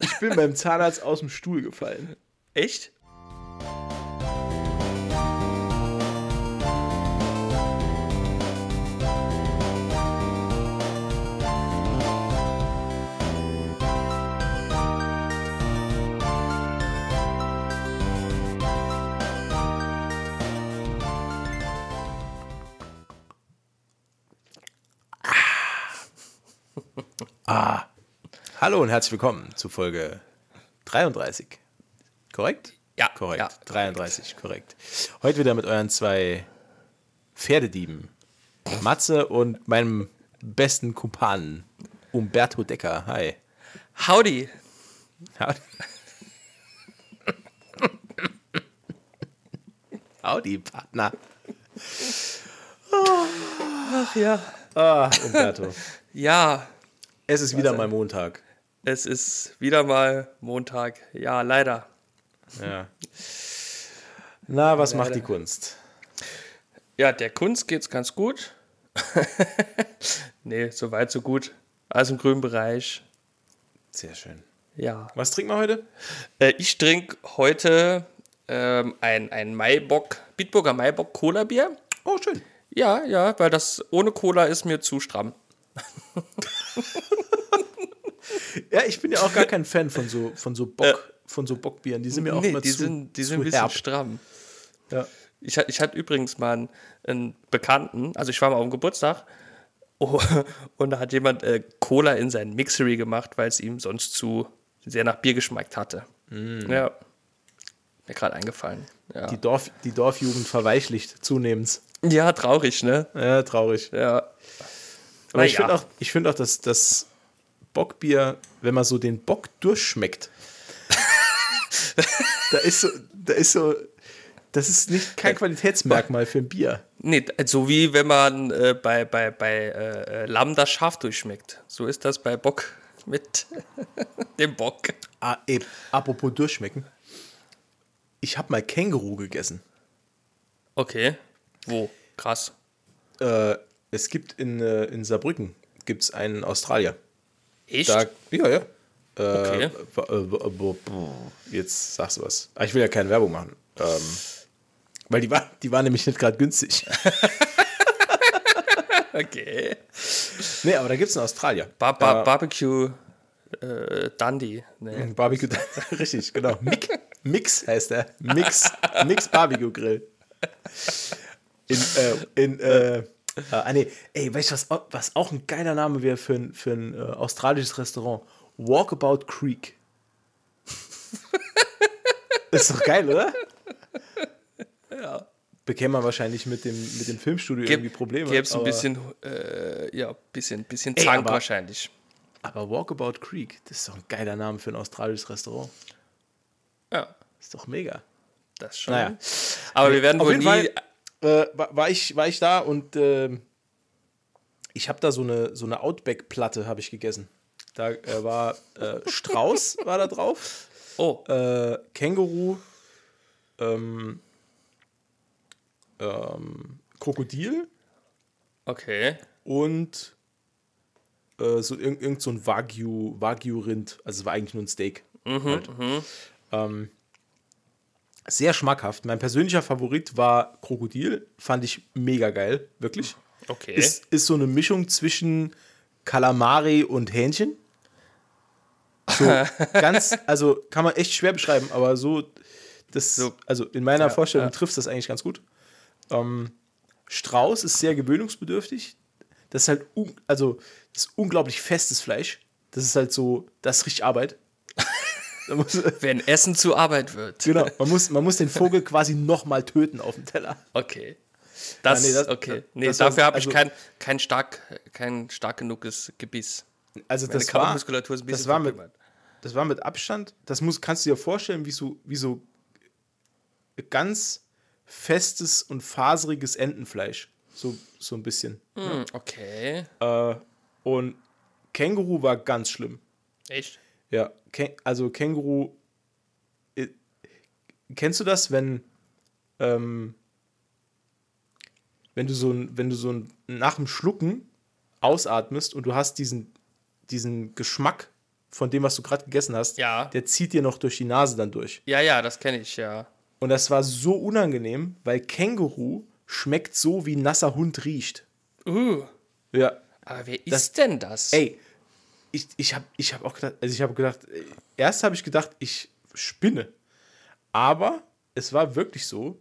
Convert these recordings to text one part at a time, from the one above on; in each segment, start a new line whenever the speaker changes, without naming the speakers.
Ich bin beim Zahnarzt aus dem Stuhl gefallen.
Echt?
Ah. Hallo und herzlich willkommen zu Folge 33. Korrekt?
Ja,
Korrekt.
ja.
33, korrekt. Heute wieder mit euren zwei Pferdedieben. Matze und meinem besten Kumpanen, Umberto Decker. Hi.
Howdy.
Howdy. Howdy, Partner.
Ach ja.
Ah, Umberto.
Ja,
Es ist wieder mal Montag.
Es ist wieder mal Montag. Ja, leider.
Ja. Na, was macht
Leider.
die Kunst?
Ja, der Kunst geht's ganz gut. nee, soweit so gut. Alles im grünen Bereich.
Sehr schön.
Ja.
Was trinken wir heute?
Äh, ich trinke heute ähm, ein, ein Maibock, Bitburger Maibock Cola Bier.
Oh, schön.
Ja, ja, weil das ohne Cola ist mir zu stramm.
Ja, ich bin ja auch gar kein Fan von so, von so Bock, von so Bockbieren. Die sind mir auch
nee,
immer
die
zu,
sind, die
zu
sind ein bisschen
herb.
stramm.
Ja.
Ich, ich hatte übrigens mal einen, einen Bekannten, also ich war mal auf dem Geburtstag oh, und da hat jemand äh, Cola in seinen Mixery gemacht, weil es ihm sonst zu sehr nach Bier geschmeckt hatte. Ja. Mir gerade eingefallen. Ja.
Die, Dorf, die Dorfjugend verweichlicht zunehmend.
ja, traurig, ne?
Ja, traurig.
Ja.
Aber ich
ja.
finde auch, ich find auch, dass das Bockbier, wenn man so den Bock durchschmeckt, da ist so, da ist so, das ist nicht kein Qualitätsmerkmal für ein Bier.
Nee, so wie wenn man äh, bei, bei, bei äh, Lamm das Schaf durchschmeckt. So ist das bei Bock mit dem Bock.
Ah, ey, apropos durchschmecken. Ich habe mal Känguru gegessen.
Okay. Wo? Krass.
Äh, es gibt in, äh, in Saarbrücken gibt's einen Australier.
Echt?
Da, ja, ja. Äh,
Okay.
äh, w- Jetzt sagst du was. Ah, Ich will ja keine Werbung machen. Ähm, weil die war, die war nämlich nicht gerade günstig.
Okay.
nee, aber da gibt es einen Australier.
Bar Bar
Da-
Barbecue äh, Dundee. Nee.
Barbecue. Richtig, genau. Mix, Mix heißt der. Mix, Mix Barbecue Grill. In, äh, in, äh, ah, nee, ey, weißt du, was, was auch ein geiler Name wäre für ein, für ein äh, australisches Restaurant? Walkabout Creek. Ist doch geil, oder?
Ja.
Bekäme man wahrscheinlich mit dem, mit dem Filmstudio irgendwie Probleme.
Gäbe es ein bisschen, äh, ja, bisschen, bisschen
Ey,
Zank
aber-
wahrscheinlich.
Aber Walkabout Creek, das ist doch ein geiler Name für ein australisches Restaurant.
Ja,
Ist doch mega.
das schon.
Naja.
Aber wir werden wohl nie.
Fall äh, war, war, ich, war ich da und ähm, ich habe da so eine, so eine Outback-Platte habe ich gegessen. Da äh, war äh, Strauß war da drauf,
Oh,
äh, Känguru, ähm, ähm, Krokodil
okay.
und äh, so irgend, irgend so ein Wagyu, Wagyu-Rind. Also es war eigentlich nur ein Steak. halt. ähm, sehr schmackhaft. Mein persönlicher Favorit war Krokodil. Fand ich mega geil, wirklich.
Okay.
Ist, ist so eine Mischung zwischen Kalamari und Hähnchen. So ganz, also kann man echt schwer beschreiben, aber so, das,
So.
also in meiner
Ja,
Vorstellung
ja.
trifft das eigentlich ganz gut. Ähm, Strauß ist sehr gewöhnungsbedürftig. Das ist halt, also das ist unglaublich festes Fleisch. Das ist halt so, das richtig Arbeit.
Wenn Essen zu Arbeit wird.
genau, man muss, man muss den Vogel quasi nochmal töten auf dem Teller.
Okay. Das,
Ja, nee, das-
okay. Nee,
das
dafür habe ich
also-
kein, kein, stark, kein stark genuges Gebiss.
Also
Meine
das war,
Kampfmuskulatur ist ein bisschen
das war mit, das war mit Abstand, das muss, kannst du dir vorstellen, wie so, wie so ganz festes und faseriges Entenfleisch. So, so ein bisschen.
Hm, okay.
Äh, und Känguru war ganz schlimm.
Echt?
Ja, also Känguru. Kennst du das, wenn, ähm, wenn du so ein, wenn du so ein, nach dem Schlucken ausatmest und du hast diesen, diesen Geschmack von dem, was du gerade gegessen hast,
Ja.
der zieht dir noch durch die Nase dann durch.
Ja, ja, das kenne ich, ja.
Und das war so unangenehm, weil Känguru schmeckt so, wie nasser Hund riecht.
Uh,
Ja.
aber wer
Das-
ist denn das?
Ey, ich, ich habe ich hab auch gedacht, also ich habe gedacht, äh, erst habe ich gedacht, ich spinne. Aber es war wirklich so,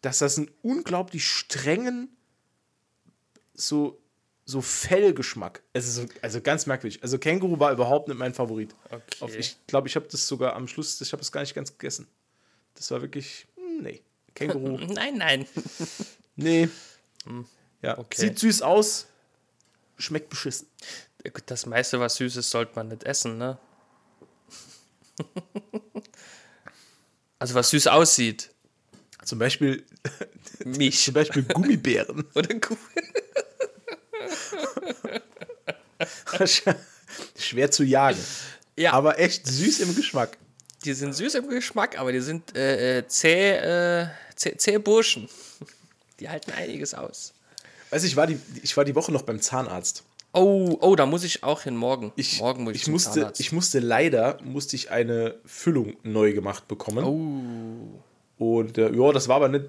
dass das einen unglaublich strengen, so, so Fellgeschmack. Es ist so, also ganz merkwürdig. Also Känguru war überhaupt nicht mein Favorit.
Okay.
Ich glaube, ich habe das sogar am Schluss, ich habe es gar nicht ganz gegessen. Das war wirklich, hm, nee. Känguru,
Nein, nein.
nee. Ja,
okay.
sieht süß aus, schmeckt beschissen.
Das meiste, was süß ist, sollte man nicht essen, ne? Also was süß aussieht.
Zum Beispiel,
Mich.
zum Beispiel Gummibären.
Oder.
Schwer zu jagen.
Ja,
Aber echt süß im Geschmack.
die sind süß im Geschmack, aber die sind äh, äh, zäh, äh, zäh, zäh Burschen. Die halten einiges aus.
Weißt du, ich war die, ich war die Woche noch beim Zahnarzt.
Oh, oh, da muss ich auch hin morgen.
Ich,
morgen muss ich,
ich
zum
musste,
Zahnarzt.
ich musste leider musste ich eine Füllung neu gemacht bekommen.
oh,
Und äh, ja, das war aber nicht,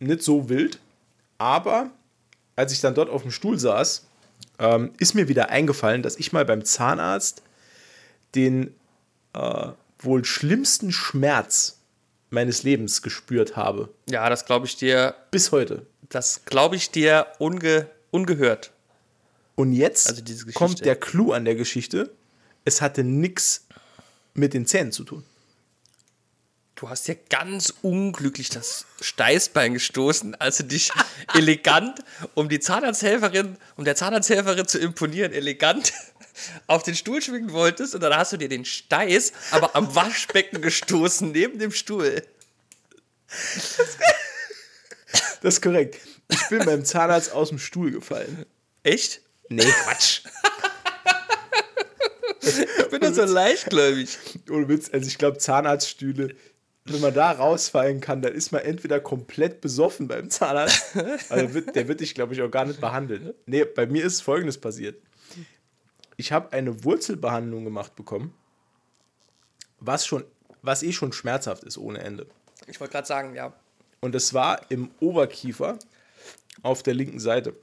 nicht so wild. Aber als ich dann dort auf dem Stuhl saß, ähm, ist mir wieder eingefallen, dass ich mal beim Zahnarzt den äh, wohl schlimmsten Schmerz meines Lebens gespürt habe.
ja, das glaube ich dir,
Bis heute.
das glaube ich dir unge, ungehört.
Und jetzt
Also
kommt der Clou an der Geschichte. Es hatte nichts mit den Zähnen zu tun.
Du hast ja ganz unglücklich das Steißbein gestoßen, als du dich elegant, um die Zahnarzthelferin, um der Zahnarzthelferin zu imponieren, elegant auf den Stuhl schwingen wolltest und dann hast du dir den Steiß aber am Waschbecken gestoßen, neben dem Stuhl.
Das ist korrekt. Ich bin beim Zahnarzt aus dem Stuhl gefallen.
Echt?
Nee, Quatsch.
Ich bin da so leichtgläubig.
Ohne Witz, also ich glaube, Zahnarztstühle, wenn man da rausfallen kann, dann ist man entweder komplett besoffen beim Zahnarzt, also wird, der wird dich, glaube ich, auch gar nicht behandeln. Nee, bei mir ist folgendes passiert. Ich habe eine Wurzelbehandlung gemacht bekommen, was schon, was eh schon schmerzhaft ist ohne Ende.
Ich wollte gerade sagen, ja.
Und es war im Oberkiefer auf der linken Seite.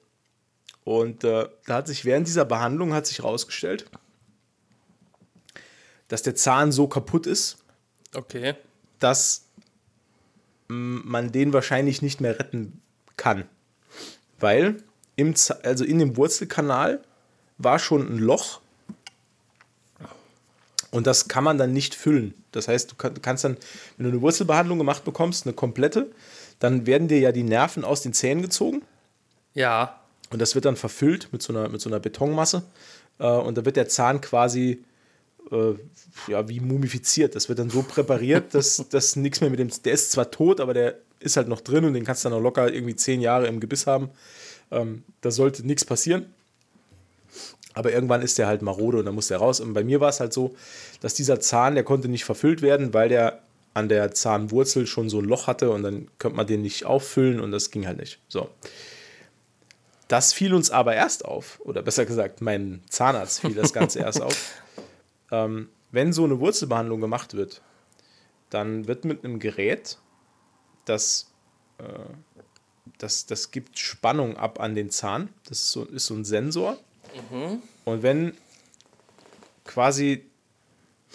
Und äh, da hat sich während dieser Behandlung hat sich herausgestellt, dass der Zahn so kaputt ist,
Okay.
dass man den wahrscheinlich nicht mehr retten kann. Weil im, Z- also in dem Wurzelkanal war schon ein Loch und das kann man dann nicht füllen. Das heißt, du kannst dann, wenn du eine Wurzelbehandlung gemacht bekommst, eine komplette, dann werden dir ja die Nerven aus den Zähnen gezogen
Ja.
Und das wird dann verfüllt mit so einer, mit so einer Betonmasse. Äh, und da wird der Zahn quasi äh, ja, wie mumifiziert. Das wird dann so präpariert, dass das nichts mehr mit dem. Der ist zwar tot, aber der ist halt noch drin und den kannst du dann noch locker irgendwie zehn Jahre im Gebiss haben. Ähm, da sollte nichts passieren. Aber irgendwann ist der halt marode und dann muss der raus. Und bei mir war es halt so, dass dieser Zahn, der konnte nicht verfüllt werden, weil der an der Zahnwurzel schon so ein Loch hatte und dann könnte man den nicht auffüllen und das ging halt nicht. So. Das fiel uns aber erst auf, oder besser gesagt, mein Zahnarzt fiel das Ganze erst auf. Ähm, wenn so eine Wurzelbehandlung gemacht wird, dann wird mit einem Gerät, das, äh, das, das gibt Spannung ab an den Zahn. Das ist so, ist so ein Sensor. Und wenn quasi,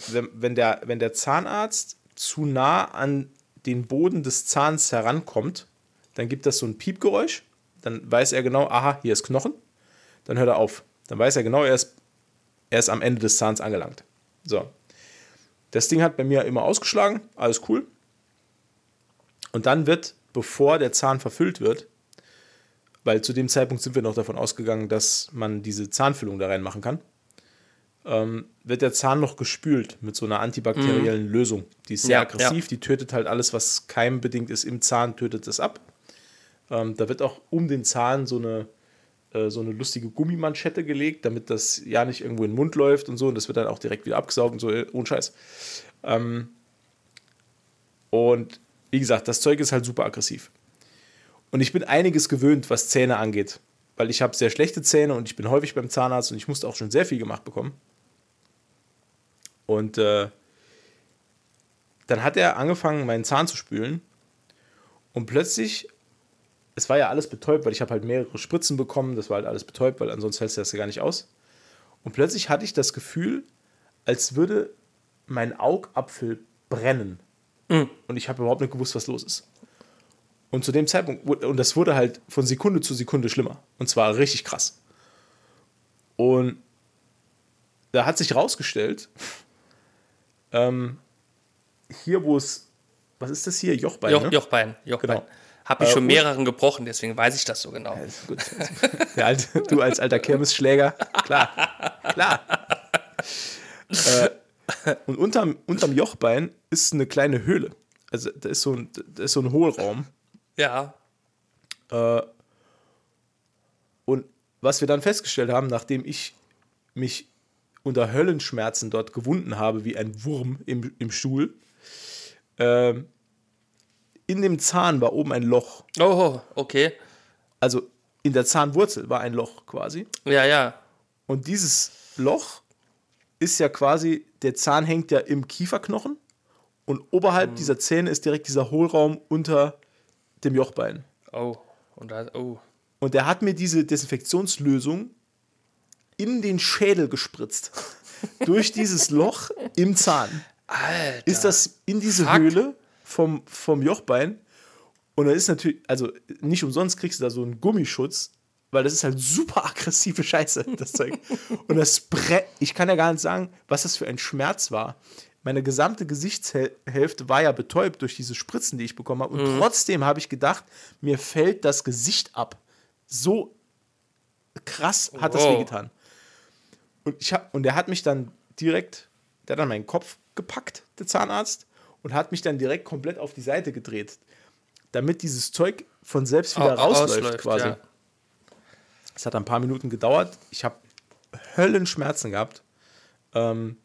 wenn, wenn, der, wenn der Zahnarzt zu nah an den Boden des Zahns herankommt, dann gibt das so ein Piepgeräusch. Dann weiß er genau, aha, hier ist Knochen. Dann hört er auf. Dann weiß er genau, er ist, er ist am Ende des Zahns angelangt. So. Das Ding hat bei mir immer ausgeschlagen, alles cool. Und dann wird, bevor der Zahn verfüllt wird, weil zu dem Zeitpunkt sind wir noch davon ausgegangen, dass man diese Zahnfüllung da reinmachen kann, ähm, wird der Zahn noch gespült mit so einer antibakteriellen Lösung. Die ist sehr
Ja,
aggressiv, die tötet halt alles, was keimbedingt ist im Zahn, tötet es ab. Ähm, da wird auch um den Zahn so eine, äh, so eine lustige Gummimanschette gelegt, damit das ja nicht irgendwo in den Mund läuft und so. Und das wird dann auch direkt wieder abgesaugt und so, äh, ohne Scheiß. Ähm, und wie gesagt, das Zeug ist halt super aggressiv. Und ich bin einiges gewöhnt, was Zähne angeht. Weil ich habe sehr schlechte Zähne und ich bin häufig beim Zahnarzt und ich musste auch schon sehr viel gemacht bekommen. Und äh, dann hat er angefangen, meinen Zahn zu spülen. Und plötzlich, es war ja alles betäubt, weil ich habe halt mehrere Spritzen bekommen. Das war halt alles betäubt, weil ansonsten hältst du das ja gar nicht aus. Und plötzlich hatte ich das Gefühl, als würde mein Augapfel brennen. Und ich habe überhaupt nicht gewusst, was los ist. Und zu dem Zeitpunkt, und das wurde halt von Sekunde zu Sekunde schlimmer. Und zwar richtig krass. Und da hat sich rausgestellt, ähm, hier, wo es, was ist das hier? Jochbein.
Joch,
ne?
Jochbein. Jochbein.
Genau.
Habe ich
Äh,
schon mehreren gebrochen, deswegen weiß ich das so genau.
Ja, alte, du als alter Kirmesschläger, klar, klar. Äh, und unterm, unterm Jochbein ist eine kleine Höhle. Also da ist so ein, da ist so ein Hohlraum.
Ja.
Äh, und was wir dann festgestellt haben, nachdem ich mich unter Höllenschmerzen dort gewunden habe, wie ein Wurm im, im Stuhl, ähm, in dem Zahn war oben ein Loch.
Oh, okay.
Also in der Zahnwurzel war ein Loch quasi.
Ja, ja.
Und dieses Loch ist ja quasi, der Zahn hängt ja im Kieferknochen und oberhalb dieser Zähne ist direkt dieser Hohlraum unter dem Jochbein.
Oh. Und da, oh.
Und er hat mir diese Desinfektionslösung in den Schädel gespritzt. Durch dieses Loch im Zahn.
Alter.
Ist das in diese
Fuck.
Höhle vom, vom Jochbein. Und da ist natürlich, also nicht umsonst kriegst du da so einen Gummischutz, weil das ist halt super aggressive Scheiße, das Zeug. Und das bre ich kann ja gar nicht sagen, was das für ein Schmerz war. Meine gesamte Gesichtshälfte war ja betäubt durch diese Spritzen, die ich bekommen habe. Und trotzdem habe ich gedacht, mir fällt das Gesicht ab. So krass hat das
Wow.
wehgetan. Und, ich hab, und er hat mich dann direkt, der hat dann meinen Kopf gepackt, der Zahnarzt, und hat mich dann direkt komplett auf die Seite gedreht, damit dieses Zeug von selbst wieder
Au-
rausläuft
ausläuft,
quasi.
ja.
Es hat ein paar Minuten gedauert. Ich habe Höllenschmerzen gehabt. Ähm,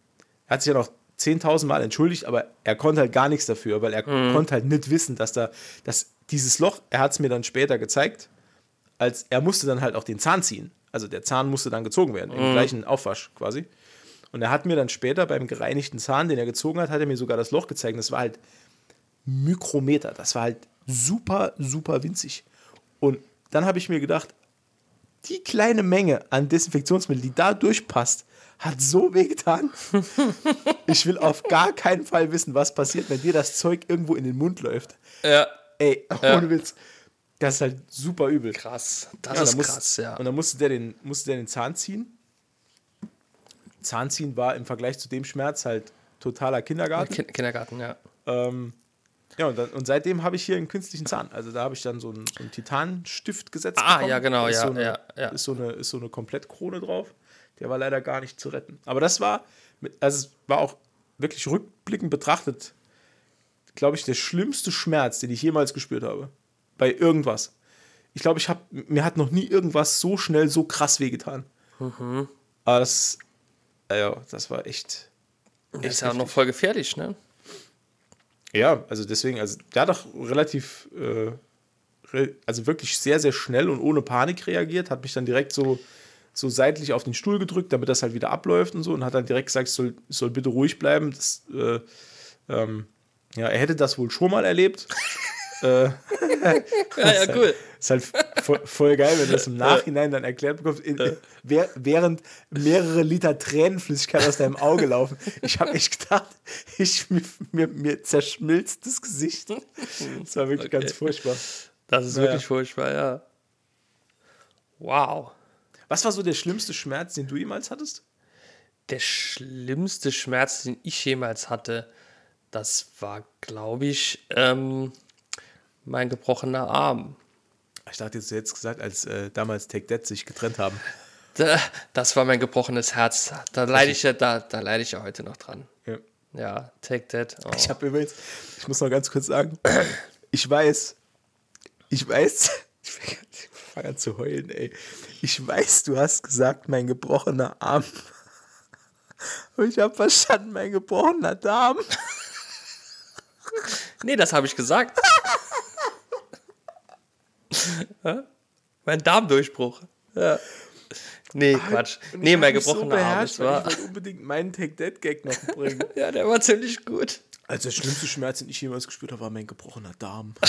er hat sich ja noch 10.000 Mal entschuldigt, aber er konnte halt gar nichts dafür, weil er konnte halt nicht wissen, dass da, dass dieses Loch, er hat es mir dann später gezeigt, als er musste dann halt auch den Zahn ziehen. Also der Zahn musste dann gezogen werden, im gleichen Aufwasch quasi. Und er hat mir dann später beim gereinigten Zahn, den er gezogen hat, hat er mir sogar das Loch gezeigt. Das war halt Mikrometer. Das war halt super, super winzig. Und dann habe ich mir gedacht, die kleine Menge an Desinfektionsmittel, die da durchpasst, hat so wehgetan. Ich will auf gar keinen Fall wissen, was passiert, wenn dir das Zeug irgendwo in den Mund läuft.
Ja.
Ey, ohne Witz. Das ist halt super übel.
Krass. Das
Ja,
ist krass, ja.
Und dann musste der, den, musste der den Zahn ziehen. Zahnziehen war im Vergleich zu dem Schmerz halt totaler Kindergarten.
Kin Kindergarten, ja.
Ähm, ja, und, dann, und seitdem habe ich hier einen künstlichen Zahn. Also da habe ich dann so einen, so einen Titanstift gesetzt.
Ah,
bekommen.
ja, genau, ja,
so eine,
ja, ja.
Ist so, eine, ist so eine Komplettkrone drauf. Der war leider gar nicht zu retten. Aber das war, also es war auch wirklich rückblickend betrachtet, glaube ich, der schlimmste Schmerz, den ich jemals gespürt habe. Bei irgendwas. Ich glaube, ich habe, mir hat noch nie irgendwas so schnell, so krass wehgetan.
Mhm.
Aber das, ja, das war echt.
Das ist ja auch noch voll gefährlich, ne?
Ja, also deswegen, also der hat doch relativ, äh, re also wirklich sehr, sehr schnell und ohne Panik reagiert, hat mich dann direkt so, so seitlich auf den Stuhl gedrückt, damit das halt wieder abläuft und so und hat dann direkt gesagt, ich soll, soll bitte ruhig bleiben. Das, äh, ähm, ja, er hätte das wohl schon mal erlebt. äh,
Ja, ja, cool.
ist halt voll, voll geil, wenn du das im Nachhinein dann erklärt bekommst, in, während mehrere Liter Tränenflüssigkeit aus deinem Auge laufen. Ich habe echt gedacht, ich, mir, mir, mir zerschmilzt das Gesicht. Das war wirklich
Okay.
ganz furchtbar.
Das ist
Naja.
wirklich furchtbar, ja. Wow.
Was war so der schlimmste Schmerz, den du jemals hattest?
Der schlimmste Schmerz, den ich jemals hatte, das war, glaube ich, ähm, mein gebrochener Arm.
Ich dachte jetzt, du hättest gesagt, als äh, damals Take That sich getrennt haben.
Da, das war mein gebrochenes Herz. Da leide ich ja, da, da leide ich ja heute noch dran.
Ja.
Ja, take that. Oh.
Ich habe übrigens, ich muss noch ganz kurz sagen, ich weiß, ich weiß, ich fange an zu heulen, ey. Ich weiß, du hast gesagt, mein gebrochener Arm. Aber ich habe verstanden, mein gebrochener Darm.
Nee, das habe ich gesagt. Mein Darmdurchbruch. Ja. Nee, Quatsch.
Und
Nee, mein
mich so
gebrochener Arm. war,
Ich wollte unbedingt meinen Take-That-Gag noch bringen.
ja, der war ziemlich gut.
Also der schlimmste Schmerz, den ich jemals gespürt habe, war mein gebrochener Darm.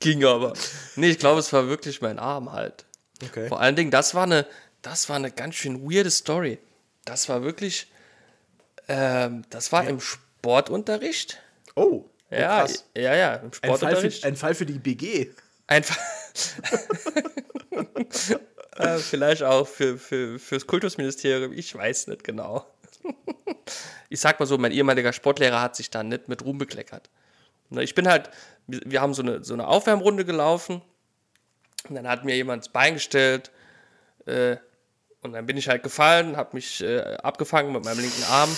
Ging aber. Nee, ich glaube, es war wirklich mein Arm halt.
Okay.
Vor allen Dingen, das war eine, das war eine ganz schön weirde Story. Das war wirklich, ähm, das war im Sportunterricht.
Oh
Ja,
krass.
ja, ja, im
Ein Fall, für, ein Fall für die BG.
Einfach. äh, vielleicht auch für, für, fürs Kultusministerium, ich weiß nicht genau. ich sag mal so, mein ehemaliger Sportlehrer hat sich da nicht mit Ruhm bekleckert. Ne, Ich bin halt, wir haben so eine, so eine Aufwärmrunde gelaufen und dann hat mir jemand das Bein gestellt äh, und dann bin ich halt gefallen, habe mich äh, abgefangen mit meinem linken Arm.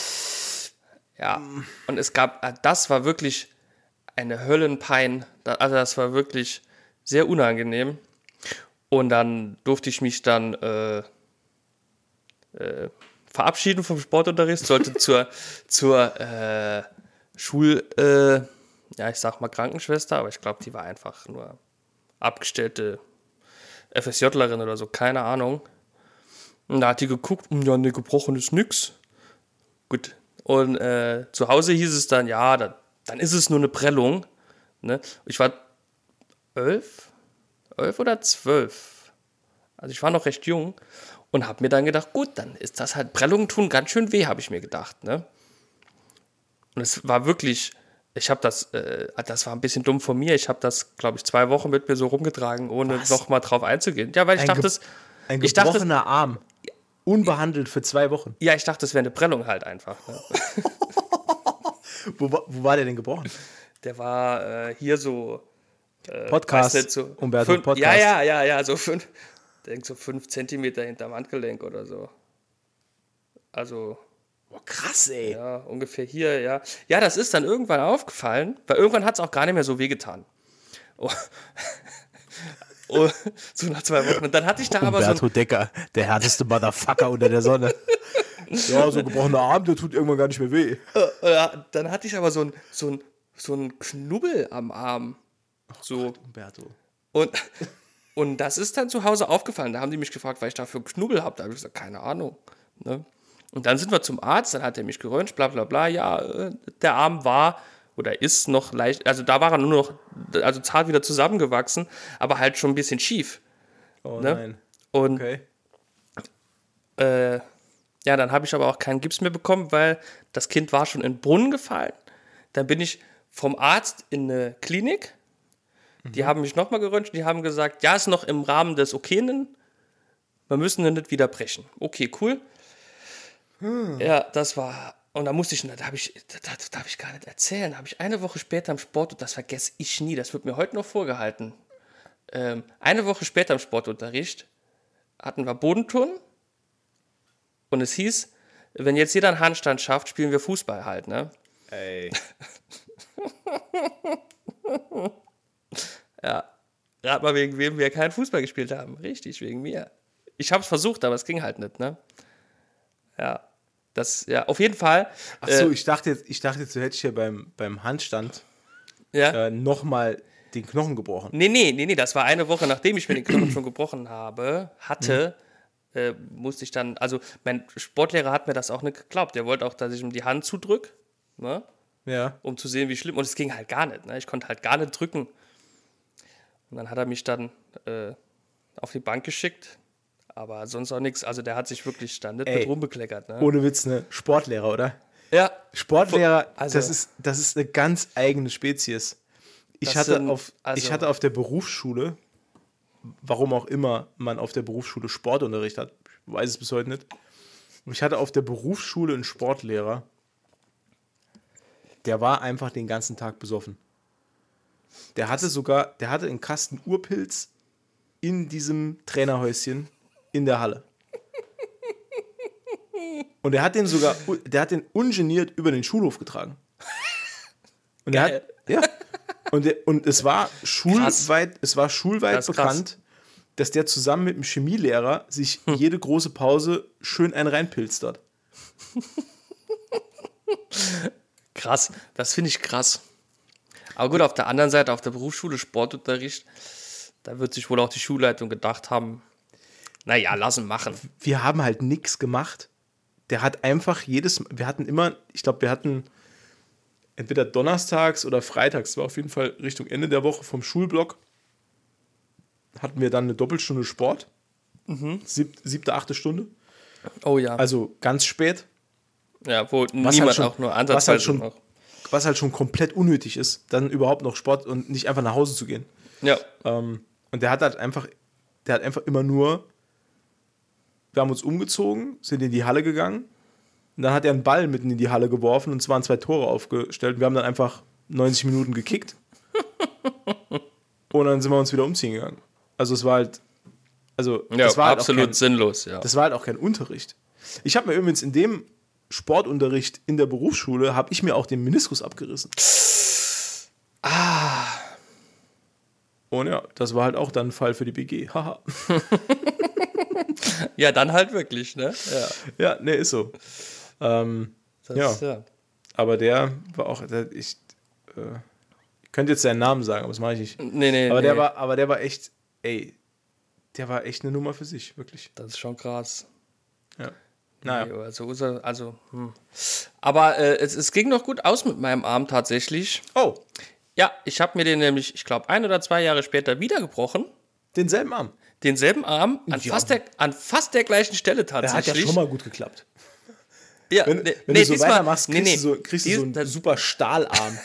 Ja, und es gab, das war wirklich eine Höllenpein. Also das war wirklich sehr unangenehm. Und dann durfte ich mich dann äh, äh, verabschieden vom Sportunterricht, sollte zur, zur äh, Schul, äh, ja, ich sag mal Krankenschwester, aber ich glaube, die war einfach nur abgestellte FSJlerin oder so, keine Ahnung. Und da hat die geguckt, "Hm, ja, ne, gebrochen ist nix. Gut. Und äh, zu Hause hieß es dann, ja, da, dann ist es nur eine Prellung. Ne? Ich war elf, elf oder zwölf. Also ich war noch recht jung und habe mir dann gedacht, gut, dann ist das halt, Prellungen tun ganz schön weh, habe ich mir gedacht. Ne? Und es war wirklich, ich habe das, äh, das war ein bisschen dumm von mir. Ich habe das, glaube ich, zwei Wochen mit mir so rumgetragen, ohne
Was?
noch mal drauf einzugehen. Ja, weil ich
Ein
dachte, es,
Ein
ich dachte,
gebrochener Arm. Unbehandelt für zwei Wochen.
ja, ich dachte, es wäre eine Prellung halt einfach. Ne?
Wo, wo war der denn gebrochen?
Der war äh, hier so
Podcast.
weiß nicht, so
Umberto,
fünf,
Podcast.
Ja, ja, ja, ja, so fünf, denk so fünf Zentimeter hinterm Handgelenk oder so. Also,
Boah, krass, ey.
ja, ungefähr hier, ja. Ja, das ist dann irgendwann aufgefallen, weil irgendwann hat es auch gar nicht mehr so wehgetan. Oh. oh, so nach zwei Wochen. Und dann hatte ich da aber so
Umberto Decker, der härteste Motherfucker unter der Sonne. Ja, so ein gebrochener Arm, der tut irgendwann gar nicht mehr weh.
ja, dann hatte ich aber so ein, so ein, so ein Knubbel am Arm. So.
Umberto.
Und, und das ist dann zu Hause aufgefallen. Da haben die mich gefragt, weil ich dafür einen Knubbel habe. Da habe ich gesagt, keine Ahnung. Ne? Und dann sind wir zum Arzt, dann hat er mich geröntgt, bla bla bla. Ja, äh, der Arm war oder ist noch leicht, also da war er nur noch, also zart wieder zusammengewachsen, aber halt schon ein bisschen schief.
Oh
Ne?
nein.
Und
Okay.
äh, ja, dann habe ich aber auch keinen Gips mehr bekommen, weil das Kind war schon in den Brunnen gefallen. Dann bin ich vom Arzt in eine Klinik. Die haben mich nochmal geröntgt. Die haben gesagt, ja, ist noch im Rahmen des Okayen. Wir müssen ihn nicht wieder brechen. Okay, cool. Ja, das war. Und da musste ich, da habe ich, das darf ich gar nicht erzählen. Da habe ich eine Woche später im Sport, und das vergesse ich nie, das wird mir heute noch vorgehalten. Ähm, eine Woche später im Sportunterricht hatten wir Bodenturnen. Und es hieß, wenn jetzt jeder einen Handstand schafft, spielen wir Fußball halt, ne?
Ey.
Rat mal, wegen wem wir keinen Fußball gespielt haben. Richtig, wegen mir. Ich habe es versucht, aber es ging halt nicht, ne? Ja. Das, ja, auf jeden Fall.
Ach so,
äh,
ich dachte jetzt, ich dachte jetzt, du hättest hier beim, beim Handstand
ja.
äh, nochmal den Knochen gebrochen.
Nee, nee, nee, nee, das war eine Woche, nachdem ich mir den Knochen schon gebrochen habe, hatte, äh, musste ich dann, also mein Sportlehrer hat mir das auch nicht geglaubt. Der wollte auch, dass ich ihm die Hand zudrück, ne?
Ja.
um zu sehen, wie schlimm. Und es ging halt gar nicht. Ne? Ich konnte halt gar nicht drücken. Und dann hat er mich dann äh, auf die Bank geschickt. Aber sonst auch nichts. Also der hat sich wirklich dann nicht
Ey.
mit rumbekleckert. Ne?
Ohne Witz, ne? Sportlehrer, oder?
Ja.
Sportlehrer,
Also-
das, ist, das ist eine ganz eigene Spezies. Ich hatte,
sind-
auf, ich
also-
hatte auf der Berufsschule, warum auch immer man auf der Berufsschule Sportunterricht hat, ich weiß es bis heute nicht. Ich hatte auf der Berufsschule einen Sportlehrer, der war einfach den ganzen Tag besoffen. Der hatte sogar, der hatte einen Kasten Urpilz in diesem Trainerhäuschen in der Halle. Und der hat den sogar, der hat den ungeniert über den Schulhof getragen. Und er hat, ja. Und, der, und es war schulweit, es war schulweit
Das ist krass.
bekannt, dass der zusammen mit dem Chemielehrer sich jede große Pause schön einen reinpilzt hat.
Krass. Das finde ich krass. Aber gut, auf der anderen Seite, auf der Berufsschule Sportunterricht, Da wird sich wohl auch die Schulleitung gedacht haben, naja, lassen machen.
Wir haben halt nichts gemacht. Der hat einfach jedes, wir hatten immer, ich glaube, wir hatten entweder donnerstags oder freitags, war auf jeden Fall Richtung Ende der Woche vom Schulblock, hatten wir dann eine Doppelstunde Sport. Sieb, siebte, achte Stunde.
Oh ja.
Also ganz spät.
ja, wo
Was
niemand
halt schon,
auch nur
was
ansatzweise
halt schon,
noch.
was halt schon komplett unnötig ist, dann überhaupt noch Sport und nicht einfach nach Hause zu gehen.
Ja.
Ähm, und der hat halt einfach, der hat einfach immer nur, wir haben uns umgezogen, sind in die Halle gegangen. Und dann hat er einen Ball mitten in die Halle geworfen und es waren zwei Tore aufgestellt. Wir haben dann einfach 90 Minuten gekickt. und dann sind wir uns wieder umziehen gegangen. Also es war halt, also
Ja,
das war halt
absolut
kein,
sinnlos, ja.
das war halt auch kein Unterricht. Ich habe mir übrigens in dem Sportunterricht in der Berufsschule, habe ich mir auch den Meniskus abgerissen. Ah. Und ja, das war halt auch dann ein Fall für die BG. Haha.
ja, dann halt wirklich, ne? Ja.
ja, ne, ist so. Ähm,
Das,
Ja.
ja.
aber der war auch, der, ich, äh, könnte jetzt seinen Namen sagen, aber das mache ich nicht.
Nee, nee,
Aber
nee.
der war, aber der war echt, ey, der war echt eine Nummer für sich, wirklich.
Das ist schon krass.
Ja. Naja.
Also, also hm. Aber äh, es, es ging noch gut aus mit meinem Arm tatsächlich.
Oh,
Ja, ich habe mir den nämlich, ich glaube, ein oder zwei Jahre später wieder gebrochen.
denselben Arm.
Denselben Arm an,
Ja.
fast, der, an fast der gleichen Stelle
Der hat
tatsächlich.
ja schon mal gut geklappt.
Ja,
Wenn,
nee,
wenn
nee,
du so
diesmal-
weitermachst, kriegst,
nee.
du so, kriegst du
Dies-
so einen super Stahlarm.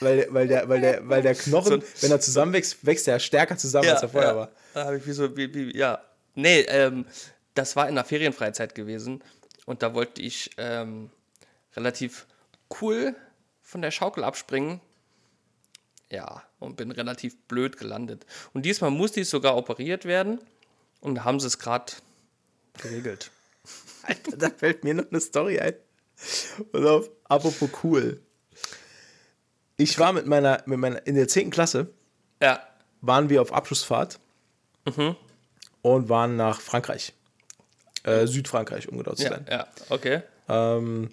weil, weil, der, weil, der, weil der Knochen, wenn er zusammenwächst, wächst er stärker zusammen, als er vorher war.
Da habe ich wie so, wie, wie, ja. Nee, ähm, das war in der Ferienfreizeit gewesen und da wollte ich ähm, relativ cool von der Schaukel abspringen. Ja, und bin relativ blöd gelandet. Und diesmal musste ich sogar operiert werden und da haben sie es gerade geregelt.
Alter, da fällt mir noch eine Story ein. Pass auf, apropos cool. Ich war mit meiner, mit meiner, in der 10. Klasse
Ja,
waren wir auf Abschlussfahrt und waren nach Frankreich. Äh, Südfrankreich, um genau zu
ja,
sein.
ja, okay.
Ähm,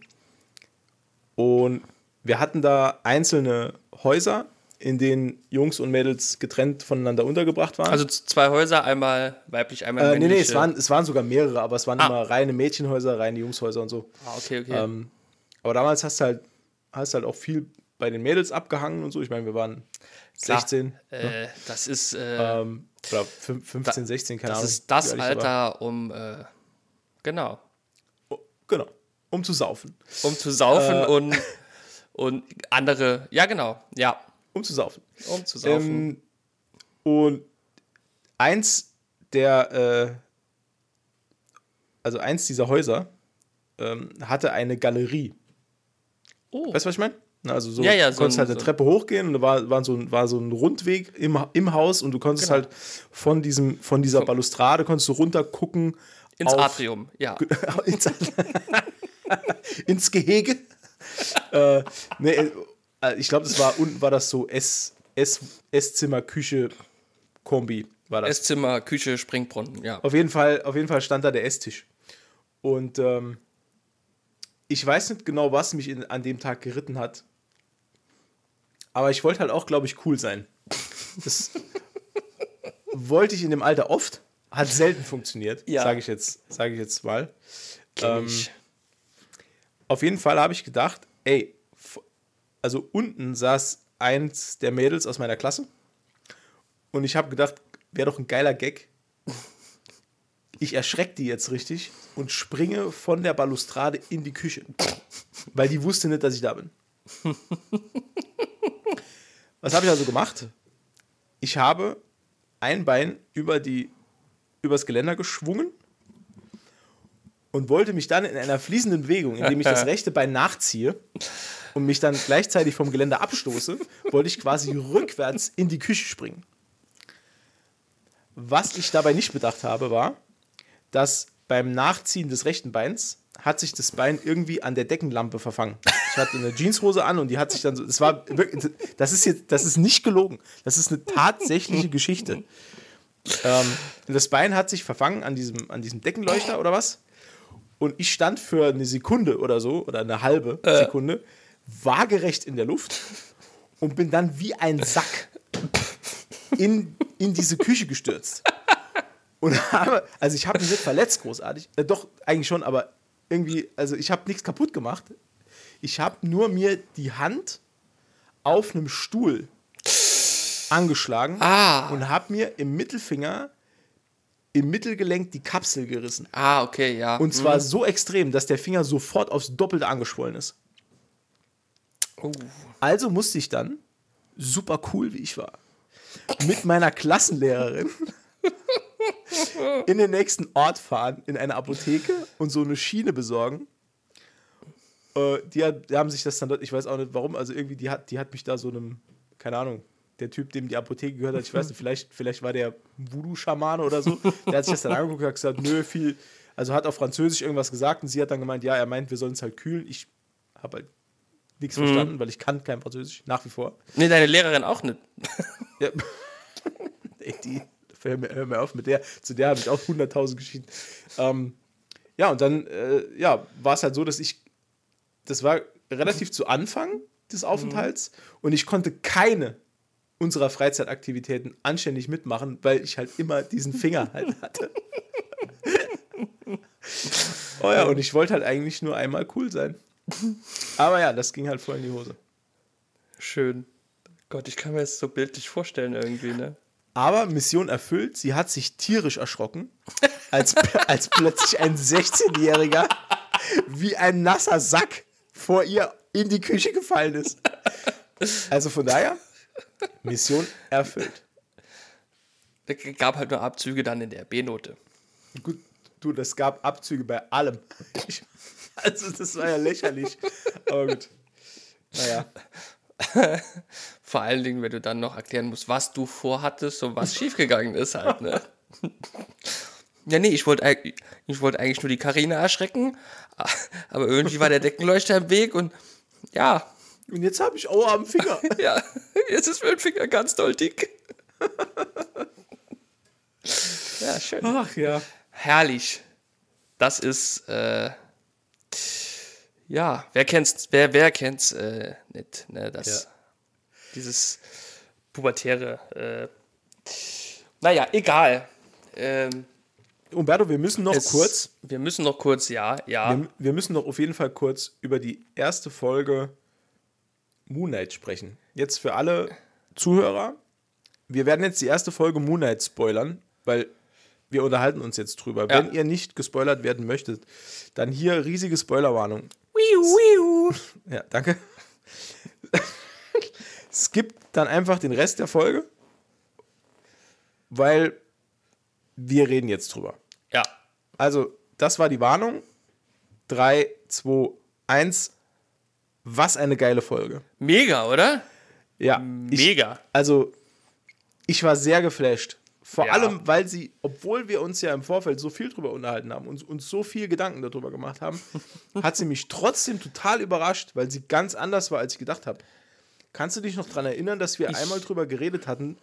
und wir hatten da einzelne Häuser, in denen Jungs und Mädels getrennt voneinander untergebracht waren.
Also zwei Häuser, einmal weiblich, einmal
äh, nee,
männlich.
nee, es waren, es waren sogar mehrere, aber es waren immer reine Mädchenhäuser, reine Jungshäuser und so.
Ah, okay, okay.
Ähm, aber damals hast du halt, hast halt auch viel bei den Mädels abgehangen und so. Ich meine, wir waren
Klar.
16
äh, das ist, äh,
ähm, oder fün- 15, 16, keine
das
Ahnung.
ist das
wie alt ich da war.
Alter, um, äh, genau,
Oh, genau, um zu saufen.
um zu saufen
Äh.
und, und andere, ja genau, ja,
Um zu saufen.
um zu saufen.
Ähm, und eins der, äh, also eins dieser Häuser ähm, hatte eine Galerie.
oh,
Weißt du, was ich meine? Also so,
Ja, ja,
du
so
konntest
ein-
halt eine
so-
Treppe hochgehen und da war, war, so ein, war so ein Rundweg im, im Haus und du konntest
Genau.
halt von, diesem, von dieser Balustrade konntest du runter gucken
ins
auf,
Atrium, ja.
ins, ins Gehege. äh, nee, ich glaube, das war unten war das so Ess, Ess, Esszimmer, Küche, Kombi war das.
Esszimmer, Küche, Springbrunnen, ja.
Auf jeden Fall, auf jeden Fall stand da der Esstisch. Und ähm, ich weiß nicht genau, was mich in, an dem Tag geritten hat. Aber ich wollte halt auch, glaube ich, cool sein. Das wollte ich in dem Alter oft. Hat selten funktioniert,
Ja.
sage ich, jetzt- sag ich jetzt mal. Ähm,
ich.
Auf jeden Fall habe ich gedacht, ey, also unten saß eins der Mädels aus meiner Klasse. Und ich habe gedacht, wäre doch ein geiler Gag. Ich erschrecke die jetzt richtig und springe von der Balustrade in die Küche. Weil die wusste nicht, dass ich da bin. Was habe ich also gemacht? Ich habe ein Bein über die, übers Geländer geschwungen und wollte mich dann in einer fließenden Bewegung, indem ich das rechte Bein nachziehe und mich dann gleichzeitig vom Geländer abstoße, wollte ich quasi rückwärts in die Küche springen. Was ich dabei nicht bedacht habe, war, dass beim Nachziehen des rechten Beins hat sich das Bein irgendwie an der Deckenlampe verfangen. Ich hatte eine Jeanshose an und die hat sich dann so. Das war wirklich, das ist jetzt, das ist nicht gelogen. Das ist eine tatsächliche Geschichte. Ähm, das Bein hat sich verfangen an diesem, an diesem Deckenleuchter oder was? Und ich stand für eine Sekunde oder so, oder eine halbe Sekunde, waagerecht in der Luft und bin dann wie ein Sack in, in diese Küche gestürzt. Und habe, also ich habe mich nicht verletzt großartig. Äh, doch, eigentlich schon, aber irgendwie, also ich habe nichts kaputt gemacht. Ich habe nur mir die Hand auf einem Stuhl angeschlagen
Ah.
und habe mir im Mittelfinger im Mittelgelenk die Kapsel gerissen.
Ah, okay, ja.
Und zwar so extrem, dass der Finger sofort aufs Doppelte angeschwollen ist.
Oh.
Also musste ich dann, super cool wie ich war, mit meiner Klassenlehrerin in den nächsten Ort fahren, in eine Apotheke und so eine Schiene besorgen. Äh, die, hat, die haben sich das dann dort, ich weiß auch nicht warum, also irgendwie, die hat, die hat mich da so einem, keine Ahnung, der Typ, dem die Apotheke gehört hat, ich weiß nicht, vielleicht, vielleicht war der Voodoo-Schamane oder so, der hat sich das dann angeguckt und hat gesagt, nö, viel, also hat auf Französisch irgendwas gesagt und sie hat dann gemeint, ja, er meint, wir sollen es halt kühlen. Ich habe halt nichts verstanden, weil ich kann kein Französisch, nach wie vor.
Nee, deine Lehrerin auch nicht.
Ja. Ey, die, hör mir, hör mir auf mit der, zu der habe ich auch 100.000 Geschichten. Ähm, ja, und dann äh, ja, war es halt so, dass ich, das war relativ zu Anfang des Aufenthalts und ich konnte keine unserer Freizeitaktivitäten anständig mitmachen, weil ich halt immer diesen Finger halt hatte. oh ja, und ich wollte halt eigentlich nur einmal cool sein. Aber ja, das ging halt voll in die Hose.
Schön. Gott, ich kann mir das so bildlich vorstellen irgendwie, ne?
Aber Mission erfüllt, sie hat sich tierisch erschrocken, als, als plötzlich ein 16-Jähriger wie ein nasser Sack vor ihr in die Küche gefallen ist. Also von daher, Mission erfüllt.
Da gab halt nur Abzüge dann in der B-Note.
Gut, du, das gab Abzüge bei allem. Also das war ja lächerlich. Aber gut. Naja.
Vor allen Dingen, wenn du dann noch erklären musst, was du vorhattest und was schiefgegangen ist halt, ne? Ja, nee, ich wollte ich wollte eigentlich nur die Karina erschrecken, aber irgendwie war der Deckenleuchter im Weg und ja,
Und jetzt habe ich Aua am Finger.
ja, jetzt ist mein Finger ganz doll dick. Ja, schön.
Ach ja.
Herrlich. Das ist, äh, ja, wer kennt's, wer, wer kennt's äh, nicht, ne, das,
Ja.
dieses pubertäre, äh, naja, egal. Ähm,
Umberto, wir müssen noch
es-
kurz,
Wir müssen noch kurz, ja, ja.
wir, wir müssen noch auf jeden Fall kurz über die erste Folge Moon Knight sprechen. Jetzt für alle Zuhörer, wir werden jetzt die erste Folge Moon Knight spoilern, weil wir unterhalten uns jetzt drüber.
Ja.
Wenn ihr nicht gespoilert werden möchtet, dann hier riesige Spoilerwarnung.
Wiu, wiu.
Ja, danke. Skippt dann einfach den Rest der Folge, weil wir reden jetzt drüber.
Ja,
Also, das war die Warnung. 3, 2, 1. Was eine geile Folge.
mega, oder?
Ja, ich,
Mega.
also ich war sehr geflasht. Vor
Ja.
allem, weil sie, obwohl wir uns ja im Vorfeld so viel drüber unterhalten haben und uns so viel Gedanken darüber gemacht haben, hat sie mich trotzdem total überrascht, weil sie ganz anders war, als ich gedacht habe. Kannst du dich noch daran erinnern, dass wir einmal drüber geredet hatten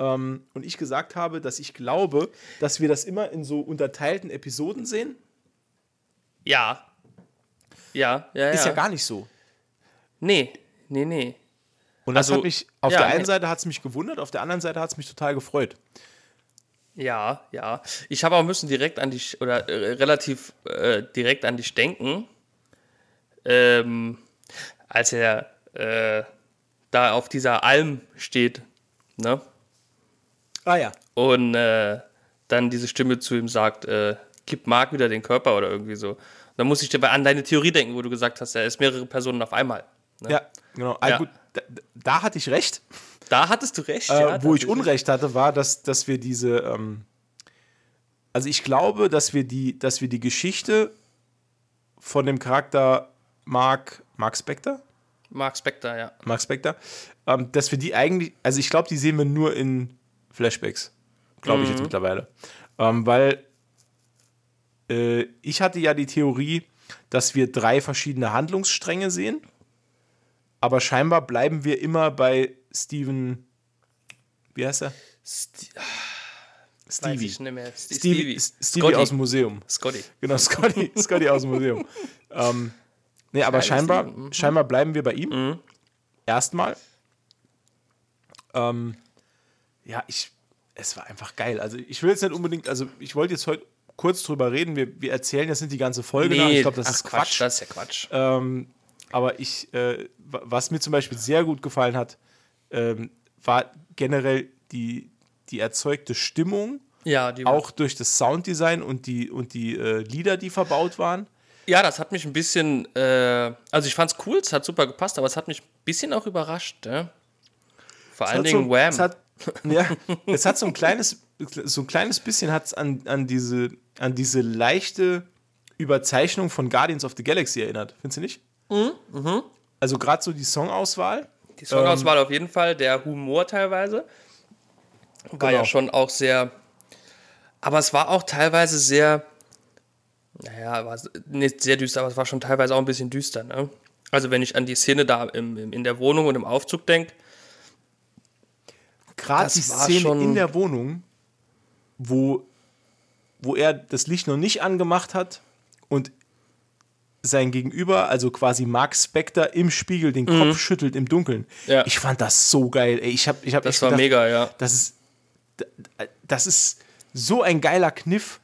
ähm, und ich gesagt habe, dass ich glaube, dass wir das immer in so unterteilten Episoden sehen?
Ja. Ja, ja, ja.
Ist ja gar nicht so.
Nee, nee, nee.
Und das
Also,
hat mich, auf
ja,
der einen
nee.
Seite hat es mich gewundert, auf der anderen Seite hat es mich total gefreut.
Ja, ja. Ich habe auch müssen direkt an dich oder äh, relativ äh, direkt an dich denken, ähm, als er äh, da auf dieser Alm steht, ne?
Ah ja.
Und äh, dann diese Stimme zu ihm sagt, äh, gib Mark wieder den Körper oder irgendwie so. Und dann muss ich dabei an deine Theorie denken, wo du gesagt hast, er ist mehrere Personen auf einmal. Ne?
Ja, genau. Ah,
Ja.
Gut, da, da hatte ich recht.
Da hattest du recht.
Äh,
ja,
wo ich. Unrecht hatte, war, dass, dass wir diese, ähm, also ich glaube, dass wir die, dass wir die Geschichte von dem Charakter Mark, Mark Spector,
Mark Spector, ja.
Mark Spector, ähm, dass wir die eigentlich, also ich glaube, die sehen wir nur in Flashbacks, glaube ich
Mhm.
jetzt mittlerweile, ähm, weil äh, ich hatte ja die Theorie, dass wir drei verschiedene Handlungsstränge sehen, aber scheinbar bleiben wir immer bei Steven, wie heißt er?
Sti Weiß
Stevie.
ich nicht mehr. Sti-
Stevie, Stevie
Scotty.
aus dem Museum.
Scotty.
Genau, Scotty, Scotty aus dem Museum. ähm, nee, aber scheinbar,
Stevie, mhm.
scheinbar bleiben wir bei ihm. Erstmal. Ähm, ja, ich. es war einfach geil. Also ich will jetzt nicht unbedingt, also ich wollte jetzt heute kurz drüber reden. Wir, wir erzählen jetzt nicht die ganze Folge nach. Ich glaube, das
ach,
ist Quatsch.
Das ist ja Quatsch.
Ähm, aber ich, äh, wa- was mir zum Beispiel sehr gut gefallen hat, ähm, war generell die, die erzeugte Stimmung,
ja,
auch durch das Sounddesign und die, und die äh, Lieder, die verbaut waren.
ja, das hat mich ein bisschen, äh, also ich fand's cool, es hat super gepasst, aber es hat mich ein bisschen auch überrascht. Ne? Vor allen
hat
Dingen
so,
Wham.
Es hat, ja, es hat so ein kleines, so ein kleines bisschen hat's an, an, diese, an diese leichte Überzeichnung von Guardians of the Galaxy erinnert. Findest du nicht?
Mhm,
Also gerade so die Songauswahl.
Die Songauswahl
Ähm.
auf jeden Fall, der Humor teilweise. War
Genau.
ja schon auch sehr. Aber es war auch teilweise sehr. Naja, war nicht sehr düster, aber es war schon teilweise auch ein bisschen düster. Ne? Also, wenn ich an die Szene da im, im, in der Wohnung und im Aufzug denke,
Gerade
Das
die
war
Szene
schon-
in der Wohnung, wo, wo er das Licht noch nicht angemacht hat und sein Gegenüber, also quasi Mark Spector, im Spiegel den Kopf schüttelt im Dunkeln.
Mhm. Ja.
Ich fand das so geil. Ey, ich hab, ich hab
das war
gedacht,
mega, ja.
Das ist, das ist so ein geiler Kniff,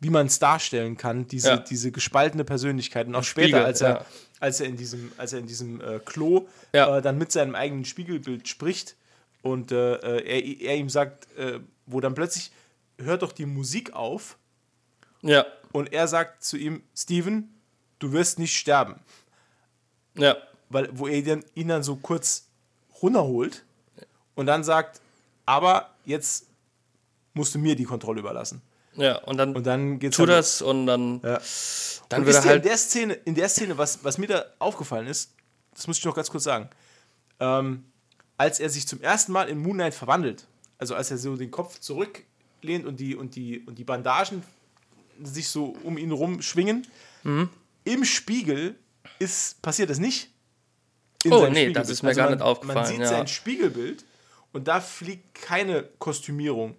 wie man es darstellen kann, diese,
Ja.
diese gespaltene Persönlichkeit. Und auch
Spiegel,
später, als er,
ja.
als er in diesem, als er in diesem äh, Klo äh, dann mit seinem eigenen Spiegelbild spricht und äh, er, er ihm sagt, äh, wo dann plötzlich hört doch die Musik auf
Ja,
und er sagt zu ihm, Steven, du wirst nicht sterben.
ja,
Weil, wo er dann, ihn dann so kurz runterholt und dann sagt, aber jetzt musst du mir die Kontrolle überlassen.
ja. Und dann,
Und dann geht's
tu
dann-
das und dann,
Ja.
dann
Und
wird er halt.
in der Szene, in der Szene was, was mir da aufgefallen ist, das muss ich noch ganz kurz sagen, ähm, als er sich zum ersten Mal in Moon Knight verwandelt, also als er so den Kopf zurücklehnt und die, und die, und die Bandagen sich so um ihn rum schwingen,
Mhm.
Im Spiegel ist, passiert das nicht. In
Oh, nee, das ist mir
Also
gar
man,
nicht aufgefallen,
Man sieht
ja.
sein Spiegelbild und da fliegt keine Kostümierung.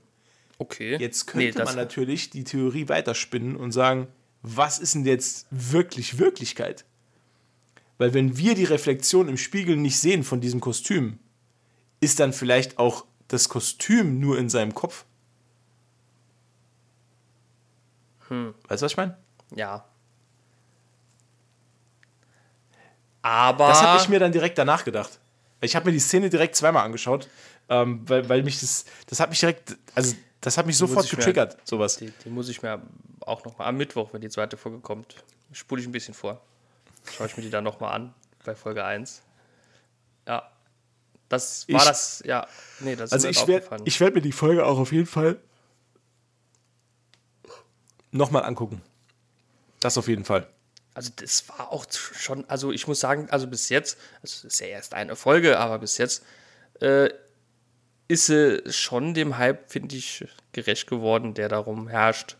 Okay.
Jetzt
Nee,
könnte
das-
man natürlich die Theorie weiterspinnen und sagen, was ist denn jetzt wirklich Wirklichkeit? Weil wenn wir die Reflexion im Spiegel nicht sehen von diesem Kostüm, ist dann vielleicht auch das Kostüm nur in seinem Kopf.
Hm.
Weißt du, was ich meine?
Ja. Aber.
Das habe ich mir dann direkt danach gedacht. Ich habe mir die Szene direkt zweimal angeschaut, ähm, weil, weil mich das, das hat mich direkt, also das hat mich sofort
ich mir-
getriggert, sowas.
Die, die muss ich mir auch noch mal am Mittwoch, wenn die zweite Folge kommt, spule ich ein bisschen vor. Schaue ich mir die dann noch mal an bei Folge 1. Ja. Das war
Ich-
das, ja. Nee, das ist
Also ich werde werd mir die Folge auch auf jeden Fall nochmal angucken. Das auf jeden Fall.
Also das war auch schon, also ich muss sagen, also bis jetzt, also es ist ja erst eine Folge, aber bis jetzt äh, ist sie schon dem Hype, finde ich, gerecht geworden, der darum herrscht.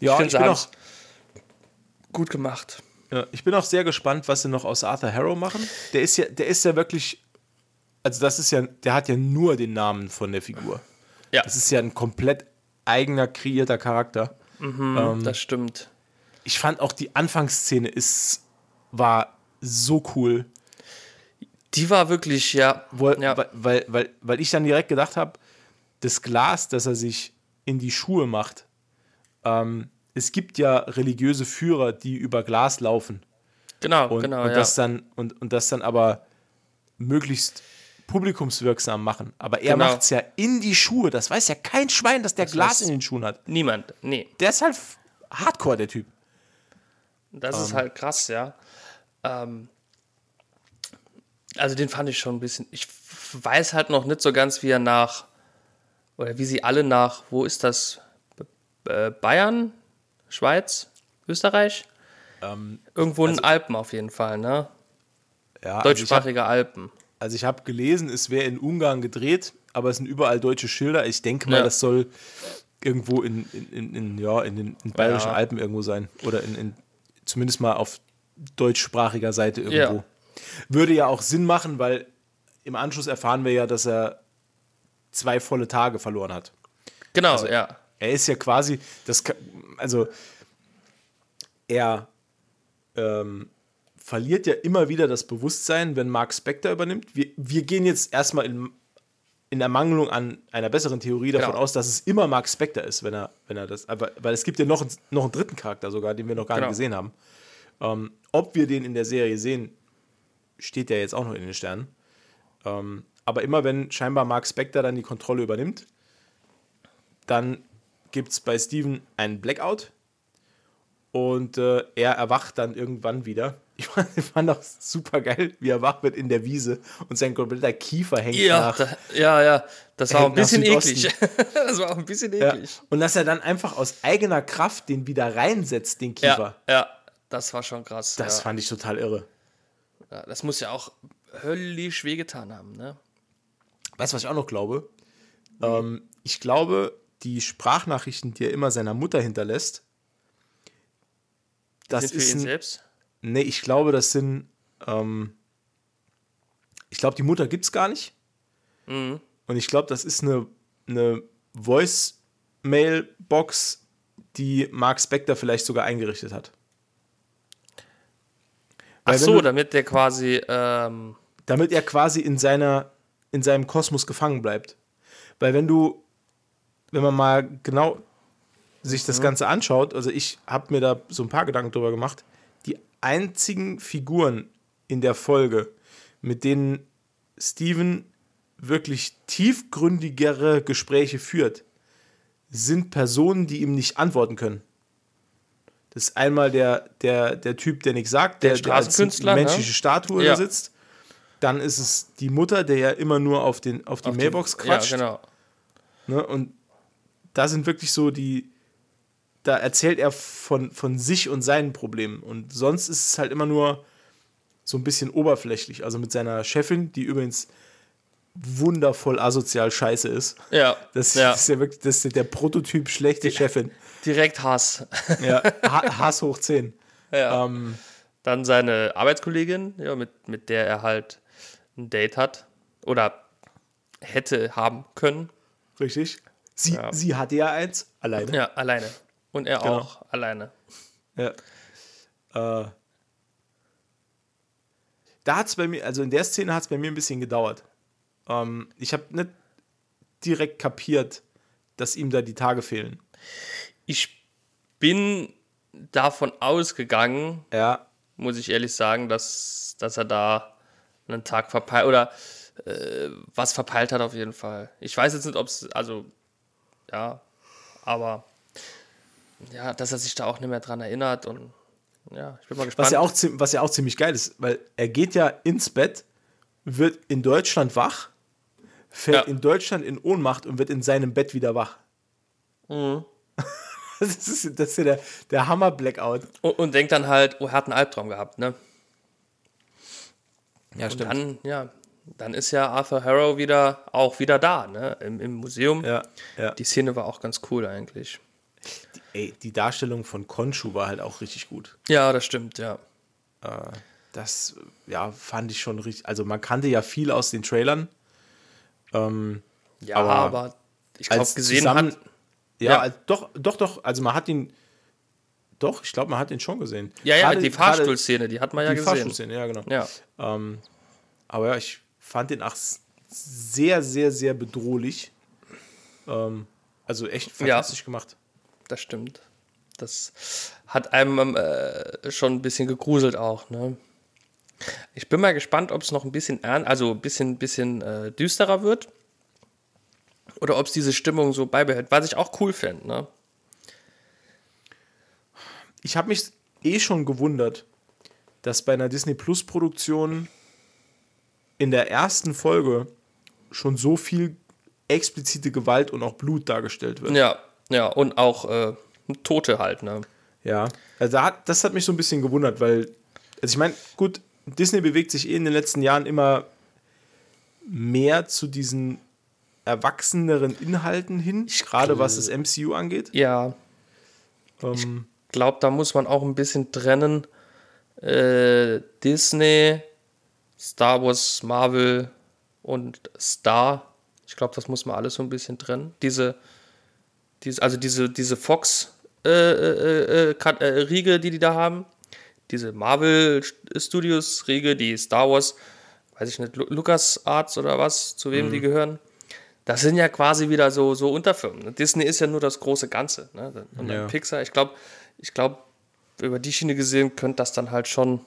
Ja, ich,
sie
bin
haben's
auch,
gut gemacht.
ja, ich bin auch sehr gespannt, was sie noch aus Arthur Harrow machen. Der ist ja, der ist ja wirklich, also das ist ja, der hat ja nur den Namen von der Figur.
Ja,
Das ist ja ein komplett eigener, kreierter Charakter. Ähm,
das stimmt.
Ich fand auch die Anfangsszene ist, war so cool.
Die war wirklich, ja.
Wo,
ja.
weil, weil, weil, ich dann direkt gedacht habe, das Glas, das er sich in die Schuhe macht, ähm, es gibt ja religiöse Führer, die über Glas laufen
Genau,
und,
genau,
und,
ja.
das dann, und, und das dann aber möglichst publikumswirksam machen. Aber er
Genau.
macht es ja in die Schuhe. Das weiß ja kein Schwein, dass der Glas
weiß-
in den Schuhen hat.
Niemand, nee.
Der ist halt hardcore, der Typ.
Das
Ähm.
ist halt krass, ja. Ähm, also den fand ich schon ein bisschen. Ich weiß halt noch nicht so ganz, wie er nach oder wie sie alle nach. Wo ist das? Äh, Bayern, Schweiz, Österreich?
Ähm,
Irgendwo in den Alpen auf jeden Fall, ne?
ja, also ich hab-
Deutschsprachige Alpen.
Also ich habe gelesen, es wäre in Ungarn gedreht, aber es sind überall deutsche Schilder. Ich denke mal,
Ja.
das soll irgendwo in, in, in, in, ja, in den in bayerischen
Ja.
Alpen irgendwo sein. Oder in, in, zumindest mal auf deutschsprachiger Seite irgendwo.
Ja.
Würde ja auch Sinn machen, weil im Anschluss erfahren wir ja, dass er zwei volle Tage verloren hat.
Genau,
Also-
ja.
Er ist ja quasi, das, also er ähm, verliert ja immer wieder das Bewusstsein, wenn Mark Spector übernimmt. Wir, wir gehen jetzt erstmal in in Ermangelung an einer besseren Theorie davon
Genau.
aus, dass es immer Mark Spector ist, wenn er, wenn er das. Aber, weil es gibt ja noch, einen- noch einen dritten Charakter sogar, den wir noch gar
Genau.
nicht gesehen haben. Ähm, ob wir den in der Serie sehen, steht ja jetzt auch noch in den Sternen. Ähm, aber immer wenn scheinbar Mark Spector dann die Kontrolle übernimmt, dann gibt es bei Steven einen Blackout und äh, er erwacht dann irgendwann wieder. Ich fand, ich fand auch super geil, wie er wach wird in der Wiese und sein kompletter Kiefer hängt
Ja,
nach.
da, ja, ja. Das war auch ein bisschen eklig. das war auch ein bisschen
Ja.
eklig.
Und dass er dann einfach aus eigener Kraft den wieder reinsetzt, den
Ja,
Kiefer.
ja, das war schon krass.
Das
ja.
fand ich total irre.
Ja, das muss ja auch höllisch wehgetan haben, ne?
Weißt du, was ich auch noch glaube? Ähm, ich glaube, die Sprachnachrichten, die er immer seiner Mutter hinterlässt, das
Sind für
ist
ihn
ein,
selbst?
Nee, ich glaube, das sind. Ähm, ich glaube, die Mutter gibt es gar nicht.
Mhm.
Und ich glaube, das ist eine, eine Voice-Mail-Box, die Mark Spector vielleicht sogar eingerichtet hat.
Ach
Weil wenn
so,
du-
damit der quasi, ähm,
damit er quasi in seiner in seinem Kosmos gefangen bleibt. Weil wenn du wenn man mal genau sich das Ganze anschaut, also ich habe mir da so ein paar Gedanken drüber gemacht, die einzigen Figuren in der Folge, mit denen Steven wirklich tiefgründigere Gespräche führt, sind Personen, die ihm nicht antworten können. Das ist einmal der, der, der Typ, der nichts sagt, der, der als
Straßenkünstler, ne?
menschliche Statue
Ja.
sitzt. Dann ist es die Mutter, der ja immer nur auf, den, auf die
auf die-
Mailbox quatscht.
Ja, genau.
Ne? Und da sind wirklich so die, da erzählt er von, von sich und seinen Problemen. Und sonst ist es halt immer nur so ein bisschen oberflächlich. Also mit seiner Chefin, die übrigens wundervoll asozial scheiße ist.
Ja,
Das,
ja.
ist ja wirklich das ist der Prototyp schlechte Chefin.
direkt Hass.
Ja, Ha- Hass hoch 10.
ja.
Ähm,
Dann seine Arbeitskollegin, ja, mit, mit der er halt ein Date hat. Oder hätte haben können.
richtig. Sie,
Ja.
sie hatte ja eins, alleine.
Ja, alleine. Und er
Genau.
auch alleine.
Ja. Äh, da hat es bei mir, also in der Szene hat es bei mir ein bisschen gedauert. Ähm, ich habe nicht direkt kapiert, dass ihm da die Tage fehlen.
Ich bin davon ausgegangen,
Ja,
muss ich ehrlich sagen, dass, dass er da einen Tag verpeilt oder äh, was verpeilt hat auf jeden Fall. Ich weiß jetzt nicht, ob es, also, ja, aber ja, dass er sich da auch nicht mehr dran erinnert und ja, ich bin mal gespannt.
was ja, auch, was ja auch ziemlich geil ist, weil er geht ja ins Bett, wird in Deutschland wach, fällt
Ja.
in Deutschland in Ohnmacht und wird in seinem Bett wieder wach.
Mhm.
Das ist, das ist ja der, der Hammer-Blackout.
und, und denkt dann halt, oh, er hat einen Albtraum gehabt, ne?
Ja,
Und dann, ja, dann ist ja Arthur Harrow wieder auch wieder da, ne? Im, im Museum.
Ja, ja.
Die Szene war auch ganz cool eigentlich.
Ey, die Darstellung von Konshu war halt auch richtig gut.
Ja, das stimmt, ja.
Das, ja, fand ich schon richtig. Also, man kannte ja viel aus den Trailern. Ähm,
Ja,
Aber
aber, ich glaube, gesehen
zusammen-
hat.
ja,
Ja.
doch, doch, doch. Also, man hat ihn. Doch, ich glaube, man hat ihn schon gesehen.
Ja, ja,
Gerade-
die Fahrstuhlszene, die hat man ja
Die
gesehen.
Fahrstuhlszene, ja, genau.
Ja.
Ähm, aber ja, ich fand den auch sehr, sehr, sehr bedrohlich. Ähm, also echt fantastisch gemacht.
Das stimmt. Das hat einem äh, schon ein bisschen gegruselt auch, ne? Ich bin mal gespannt, ob es noch ein bisschen also ein bisschen, bisschen äh, düsterer wird. Oder ob es diese Stimmung so beibehält, was ich auch cool fände, ne?
Ich habe mich eh schon gewundert, dass bei einer Disney Plus Produktion in der ersten Folge schon so viel explizite Gewalt und auch Blut dargestellt wird.
Ja, ja, und auch äh, Tote halt, ne?
Ja, also das hat mich so ein bisschen gewundert, weil, also ich meine, gut, Disney bewegt sich eh in den letzten Jahren immer mehr zu diesen erwachseneren Inhalten hin, gerade was das MCU angeht.
Ja,
Ähm,
glaube, da muss man auch ein bisschen trennen. Äh, Disney, Star Wars, Marvel und Star. Ich glaube, das muss man alles so ein bisschen trennen. Diese, diese also diese, diese Fox äh, äh, äh, äh, Riege, die die da haben. Diese Marvel Studios Riege, die Star Wars, weiß ich nicht, Lu Lucas Arts oder was, zu wem die gehören. Das sind ja quasi wieder so, so Unterfirmen. ne? Disney ist ja nur das große Ganze. Ne? Und dann
Ja.
Pixar, ich glaube, ich glaube, über die Schiene gesehen könnte das dann halt schon.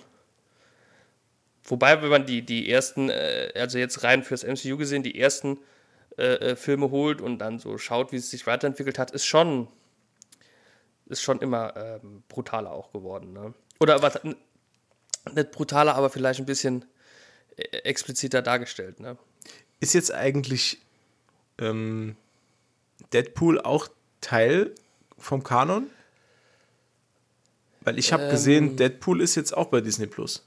Wobei, wenn man die, die ersten, äh, also jetzt rein fürs MCU gesehen, die ersten äh, äh, Filme holt und dann so schaut, wie es sich weiterentwickelt hat, ist schon, ist schon immer ähm, brutaler auch geworden. Ne? Oder was, nicht brutaler, aber vielleicht ein bisschen äh, expliziter dargestellt. Ne?
Ist jetzt eigentlich ähm, Deadpool auch Teil vom Kanon? Weil ich habe
Ähm.
gesehen, Deadpool ist jetzt auch bei Disney Plus.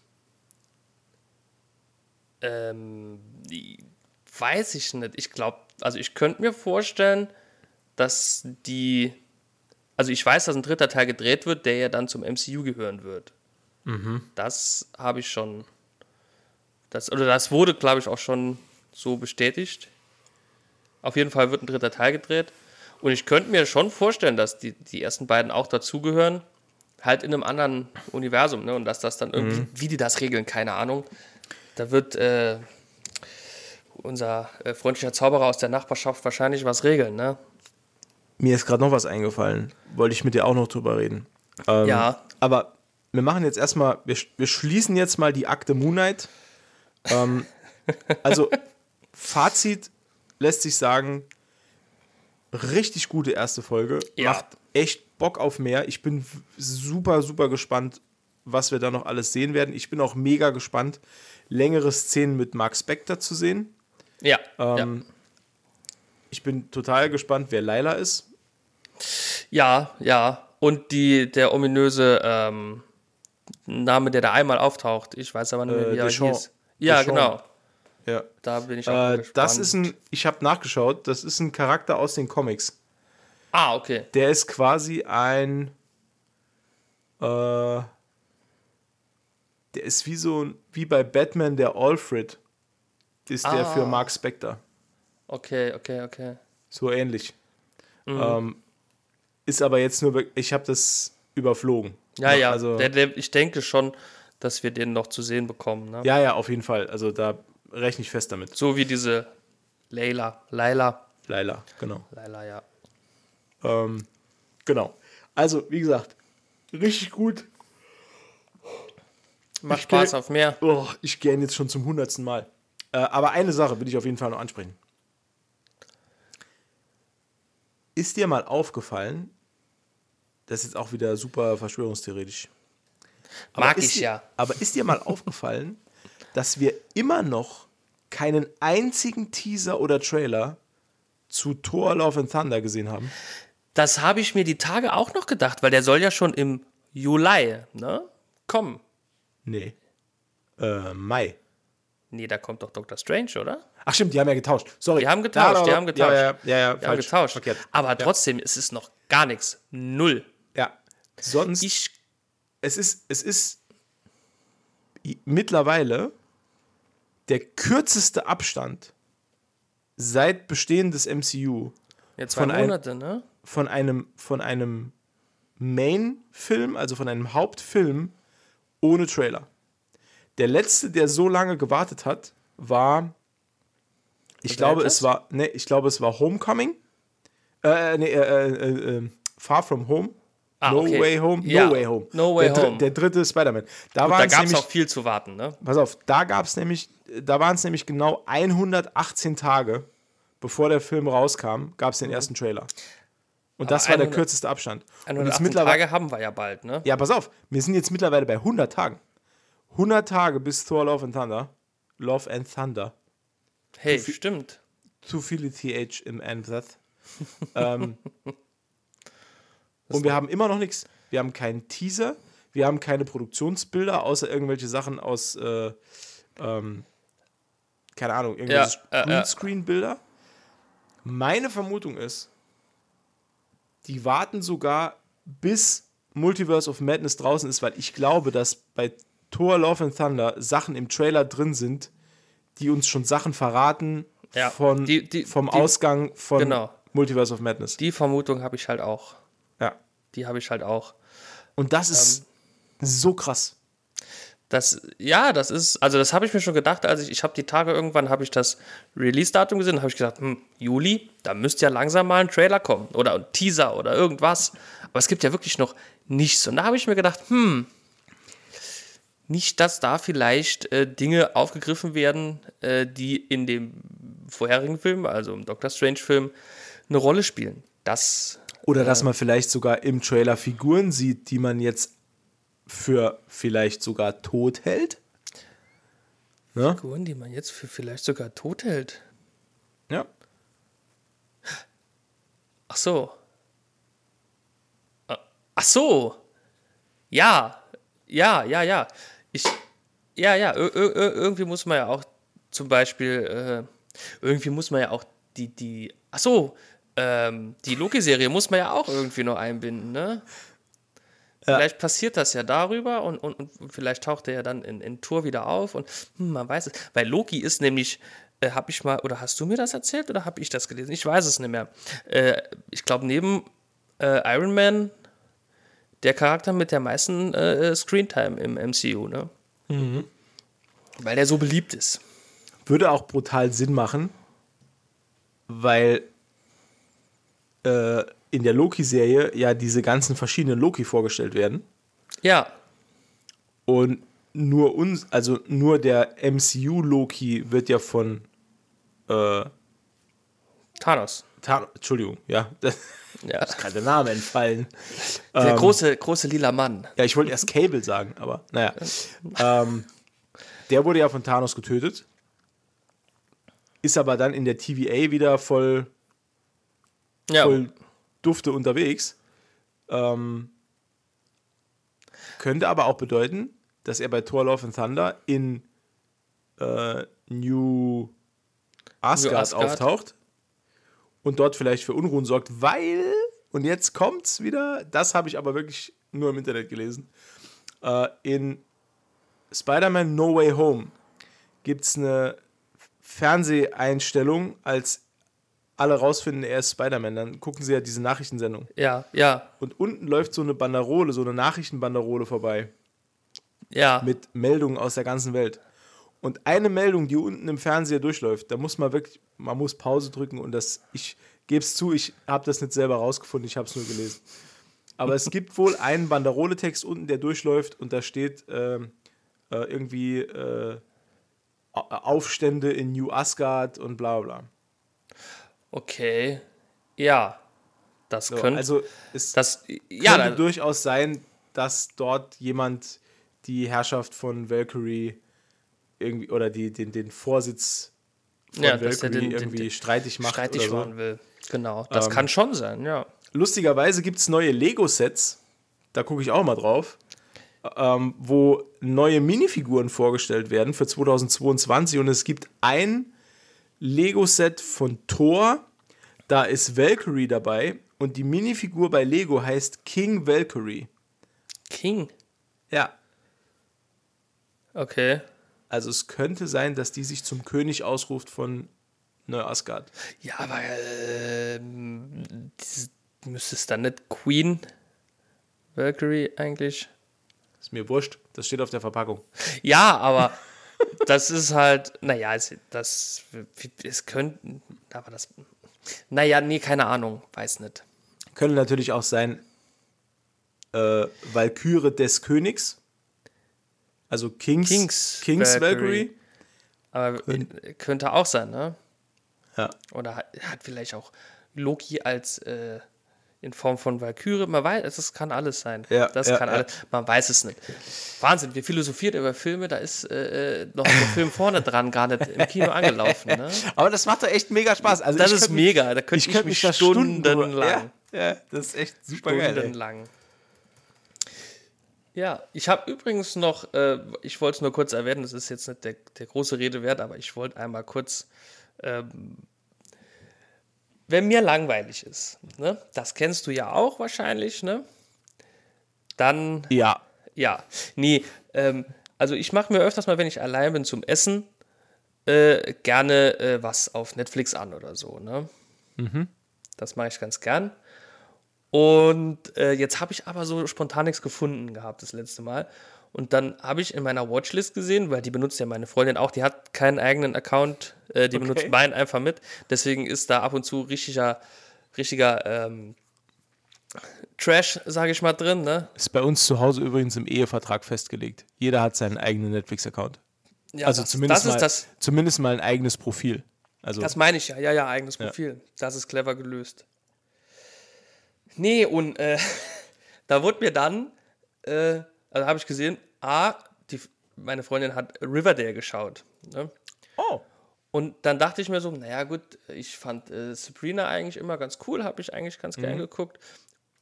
Ähm, weiß ich nicht. Ich glaube, also ich könnte mir vorstellen, dass die, also ich weiß, dass ein dritter Teil gedreht wird, der ja dann zum MCU gehören wird. Das habe ich schon, das, oder das wurde, glaube ich, auch schon so bestätigt. Auf jeden Fall wird ein dritter Teil gedreht. Und ich könnte mir schon vorstellen, dass die, die ersten beiden auch dazugehören, halt in einem anderen Universum, ne? Und dass das dann irgendwie, wie die das regeln, keine Ahnung. Da wird äh, unser äh, freundlicher Zauberer aus der Nachbarschaft wahrscheinlich was regeln, ne?
Mir ist gerade noch was eingefallen. Wollte ich mit dir auch noch drüber reden. Ähm,
Ja.
Aber wir machen jetzt erstmal, wir, wir schließen jetzt mal die Akte Moon Knight. Ähm, also, Fazit lässt sich sagen, richtig gute erste Folge.
Ja.
Macht echt Bock auf mehr. Ich bin super, super gespannt, was wir da noch alles sehen werden. Ich bin auch mega gespannt, längere Szenen mit Mark Spector zu sehen.
Ja.
Ähm, Ich bin total gespannt, wer Laila ist.
ja. ja, ja. Und die, der ominöse ähm, Name, der da einmal auftaucht. Ich weiß aber nicht mehr,
Äh,
wie er
Deschamps.
hieß. Ja,
Deschamps.
genau.
Ja.
Da bin ich auch mal
Äh,
gespannt.
das ist ein, ich habe nachgeschaut, das ist ein Charakter aus den Comics.
Ah, okay.
Der ist quasi ein, äh, der ist wie so, ein- wie bei Batman der Alfred, ist der
Ah.
für Mark Spector.
Okay, okay, okay.
So ähnlich.
Mhm.
Ähm, ist aber jetzt nur, ich habe das überflogen.
Ja, ja.
Also,
der, der, ich denke schon, dass wir den noch zu sehen bekommen. Ne?
ja, ja, auf jeden Fall. Also da rechne ich fest damit.
So wie diese Layla. Laila.
Laila, genau.
Laila, ja.
Ähm, genau. Also, wie gesagt, richtig gut.
Macht
Ich
Spaß
geh-
auf mehr.
Oh, ich gehe jetzt schon zum hundertsten Mal. Äh, aber eine Sache will ich auf jeden Fall noch ansprechen. Ist dir mal aufgefallen, das ist jetzt auch wieder super verschwörungstheoretisch. Aber
Mag ich
dir,
ja.
Aber ist dir mal aufgefallen, dass wir immer noch keinen einzigen Teaser oder Trailer zu Thor Love and Thunder gesehen haben?
Das habe ich mir die Tage auch noch gedacht, weil der soll ja schon im Juli, ne? Kommen.
Nee. Äh, Mai.
Nee, da kommt doch Doctor Strange, oder?
Ach stimmt, die haben ja getauscht. Sorry.
Die haben getauscht, die haben getauscht.
Ja, ja, ja, ja
Die haben getauscht.
Verkehrt.
Aber trotzdem, es ist noch gar nichts. Null.
Ja. Sonst,
Ich,
es ist, es ist mittlerweile der kürzeste Abstand seit Bestehen des MCU
ja, zwei
Von ein-
Monate, ne?
von einem, von einem Main-Film, also von einem Hauptfilm ohne Trailer. Der letzte, der so lange gewartet hat, war, ich glaube, es war, ne, ich glaube, es war Homecoming. Äh, nee, äh, äh, äh, Far From Home.
Ah,
no
okay.
Way Home.
Ja,
No Way Home.
No Way
der,
Home.
Der dritte Spider-Man. Da
Da gab es auch viel zu warten, ne?
pass auf, da gab es nämlich, da waren es nämlich genau 118 Tage, bevor der Film rauskam, gab es den ersten Trailer. Und das war der
100
kürzeste Abstand. Und jetzt
118
mittlerweile,
Tage haben wir ja bald, ne?
ja, pass auf, wir sind jetzt mittlerweile bei 100 Tagen. 100 Tage bis Thor Love and Thunder. Love and Thunder.
Hey, stimmt.
Zu viele TH im Ansatz. ähm, und wir haben immer noch nichts. Wir haben keinen Teaser. Wir haben keine Produktionsbilder, außer irgendwelche Sachen aus, äh, ähm, keine Ahnung, irgendwelche
Ja, äh, äh.
Greenscreen-Bilder. Meine Vermutung ist, die warten sogar bis Multiverse of Madness draußen ist, weil ich glaube, dass bei Thor Love and Thunder Sachen im Trailer drin sind, die uns schon Sachen verraten
Ja,
von,
die- die-
vom
die-
Ausgang von
genau.
Multiverse of Madness.
Die Vermutung habe ich halt auch.
ja.
Die habe ich halt auch.
Und das ist
Ähm.
so krass.
Das, ja, das ist, also das habe ich mir schon gedacht, als ich, ich habe die Tage irgendwann, habe ich das Release-Datum gesehen, habe ich gesagt, hm, Juli, da müsste ja langsam mal ein Trailer kommen oder ein Teaser oder irgendwas. Aber es gibt ja wirklich noch nichts. Und da habe ich mir gedacht, hm, nicht, dass da vielleicht äh, Dinge aufgegriffen werden, äh, die in dem vorherigen Film, also im Doctor Strange-Film, eine Rolle spielen. Das.
Oder dass man vielleicht sogar im Trailer Figuren sieht, die man jetzt für vielleicht sogar tot hält.
Ne? Figuren, die man jetzt für vielleicht sogar tot hält.
Ja.
Ach so. Äh, ach so. Ja. Ja, ja, ja. Ich. Ja, ja. irgendwie muss man ja auch zum Beispiel. Äh, irgendwie muss man ja auch die. die ach so. Ähm, die Loki-Serie muss man ja auch irgendwie noch einbinden, ne? Ja. Vielleicht passiert das ja darüber und, und, und vielleicht taucht er ja dann in, in Tour wieder auf und hm, man weiß es. Weil Loki ist nämlich, äh, habe ich mal, oder hast du mir das erzählt oder habe ich das gelesen? Ich weiß es nicht mehr. Äh, ich glaube, neben äh, Iron Man der Charakter mit der meisten äh, Screentime im MCU, ne? Mhm. Weil der so beliebt ist.
Würde auch brutal Sinn machen, weil äh, in der Loki-Serie ja diese ganzen verschiedenen Loki vorgestellt werden.
Ja.
Und nur uns, also nur der MCU-Loki wird ja von äh,
Thanos.
Thanos. Entschuldigung, ja. ja. ist gerade der Name entfallen.
Der ähm, große, große lila Mann.
Ja, ich wollte erst Cable sagen, aber naja. ähm, der wurde ja von Thanos getötet. Ist aber dann in der TVA wieder voll,
ja.
voll Dufte unterwegs. Ähm, könnte aber auch bedeuten, dass er bei Thor Love and Thunder in äh, New, Asgard New Asgard auftaucht und dort vielleicht für Unruhen sorgt, weil, und jetzt kommt's wieder, das habe ich aber wirklich nur im Internet gelesen, äh, in Spider-Man No Way Home gibt es eine Fernseheinstellung, als alle rausfinden, er ist Spider-Man, dann gucken sie ja diese Nachrichtensendung.
Ja, ja.
Und unten läuft so eine Banderole, so eine Nachrichtenbanderole vorbei.
Ja.
Mit Meldungen aus der ganzen Welt. Und eine Meldung, die unten im Fernseher durchläuft, da muss man wirklich, man muss Pause drücken und das, ich gebe es zu, ich habe das nicht selber rausgefunden, ich habe es nur gelesen. Aber es gibt wohl einen Banderole-Text unten, der durchläuft und da steht äh, äh, irgendwie äh, Aufstände in New Asgard und bla bla.
Okay. Ja. Das so, könnte.
Also es
das,
ja, könnte durchaus sein, dass dort jemand die Herrschaft von Valkyrie irgendwie oder die, den, den Vorsitz
von ja, Valkyrie den,
irgendwie den, streitig macht.
Streitig oder so. will. Genau. Das ähm, kann schon sein, ja.
Lustigerweise gibt es neue Lego-Sets. Da gucke ich auch mal drauf. Ähm, wo neue Minifiguren vorgestellt werden für 2022 und es gibt ein Lego-Set von Thor. Da ist Valkyrie dabei und die Minifigur bei Lego heißt King Valkyrie.
King?
Ja.
Okay.
Also es könnte sein, dass die sich zum König ausruft von Neu-Asgard.
Ja, aber äh, müsste es dann nicht Queen Valkyrie eigentlich?
Ist mir wurscht, das steht auf der Verpackung.
Ja, aber das ist halt, naja, es, das, es könnte, aber das, naja, nee, keine Ahnung, weiß nicht.
Könnte natürlich auch sein, äh, Valkyrie des Königs, also Kings,
Kings,
Kings Valkyrie.
Aber Kön könnte auch sein, ne?
Ja.
Oder hat, hat vielleicht auch Loki als äh, in Form von Valkyrie. Man weiß, das kann alles sein.
Ja,
das
ja,
kann
ja.
alles. Man weiß es nicht. Wahnsinn, wir philosophieren über Filme, da ist äh, noch der Film vorne dran, gar nicht im Kino angelaufen. Ne?
Aber das macht doch echt mega Spaß. Also
das ist mega, da könnte ich, ich mich, stundenlang.
Ja, ja, das ist echt super geil.
Stundenlang. Ja, ich habe übrigens noch, äh, ich wollte es nur kurz erwähnen, das ist jetzt nicht der, der große Rede wert, aber ich wollte einmal kurz ähm, wenn mir langweilig ist, ne, das kennst du ja auch wahrscheinlich, ne? Dann.
Ja.
Ja. Nee, ähm, also ich mache mir öfters mal, wenn ich allein bin zum Essen, äh, gerne äh, was auf Netflix an oder so, ne?
Mhm.
Das mache ich ganz gern. Und äh, jetzt habe ich aber so spontan nichts gefunden gehabt das letzte Mal. Und dann habe ich in meiner Watchlist gesehen, weil die benutzt ja meine Freundin auch, die hat keinen eigenen Account, äh, die
Okay.
benutzt meinen einfach mit. Deswegen ist da ab und zu richtiger, richtiger ähm, Trash, sage ich mal, drin. Ne?
Ist bei uns zu Hause übrigens im Ehevertrag festgelegt. Jeder hat seinen eigenen Netflix-Account.
Ja,
Also
das,
zumindest,
das
mal,
das,
zumindest mal ein eigenes Profil. Also
Das meine ich ja. Ja, ja, eigenes Profil. Das ist clever gelöst. Nee, und äh, da wurde mir dann, äh, also habe ich gesehen, A, die, meine Freundin hat Riverdale geschaut. Ne?
oh,
Und dann dachte ich mir so, naja gut, ich fand äh, Sabrina eigentlich immer ganz cool, habe ich eigentlich ganz gern geguckt.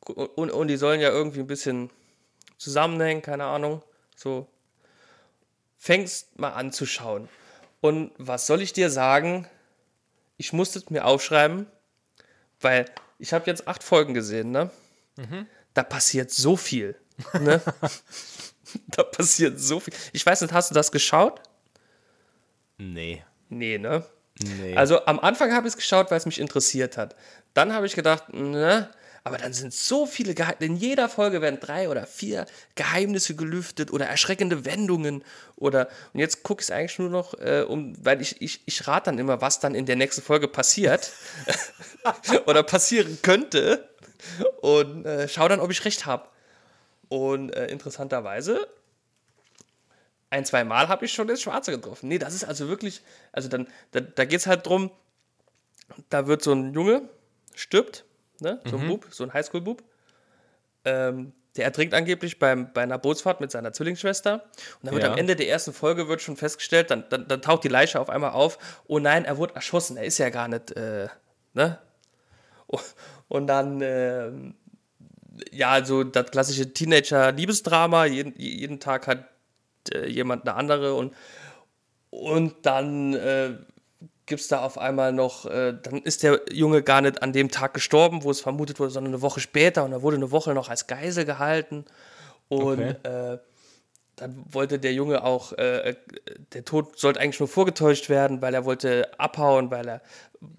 Und, und die sollen ja irgendwie ein bisschen zusammenhängen, keine Ahnung. So, fängst mal an zu schauen. Und was soll ich dir sagen? Ich musste es mir aufschreiben, weil ich habe jetzt acht Folgen gesehen, ne? Da passiert so viel. Ne? da passiert so viel. Ich weiß nicht, hast du das geschaut?
nee.
Nee, ne?
Nee.
Also am Anfang habe ich es geschaut, weil es mich interessiert hat. Dann habe ich gedacht, ne, aber dann sind so viele Geheimnisse. In jeder Folge werden drei oder vier Geheimnisse gelüftet oder erschreckende Wendungen. Oder und jetzt gucke ich es eigentlich nur noch, äh, um, weil ich, ich, ich rate dann immer, was dann in der nächsten Folge passiert. oder passieren könnte. Und äh, schau dann, ob ich recht habe. Und äh, interessanterweise ein, zwei Mal habe ich schon das Schwarze getroffen. Nee, das ist also wirklich, also dann, da, da geht es halt drum, da wird so ein Junge, stirbt, ne? so ein Bub, so ein Highschool-Bub, ähm, der ertrinkt angeblich beim, bei einer Bootsfahrt mit seiner Zwillingsschwester. Und dann wird
Ja.
am Ende der ersten Folge wird schon festgestellt, dann, dann, dann taucht die Leiche auf einmal auf, oh nein, er wurde erschossen, er ist ja gar nicht, äh, ne? Und dann, ähm, ja, so das klassische Teenager-Liebesdrama, jeden, jeden Tag hat äh, jemand eine andere und, und dann äh, gibt es da auf einmal noch, äh, dann ist der Junge gar nicht an dem Tag gestorben, wo es vermutet wurde, sondern eine Woche später und er wurde eine Woche noch als Geisel gehalten und
Okay.
äh, dann wollte der Junge auch, äh, der Tod sollte eigentlich nur vorgetäuscht werden, weil er wollte abhauen, weil er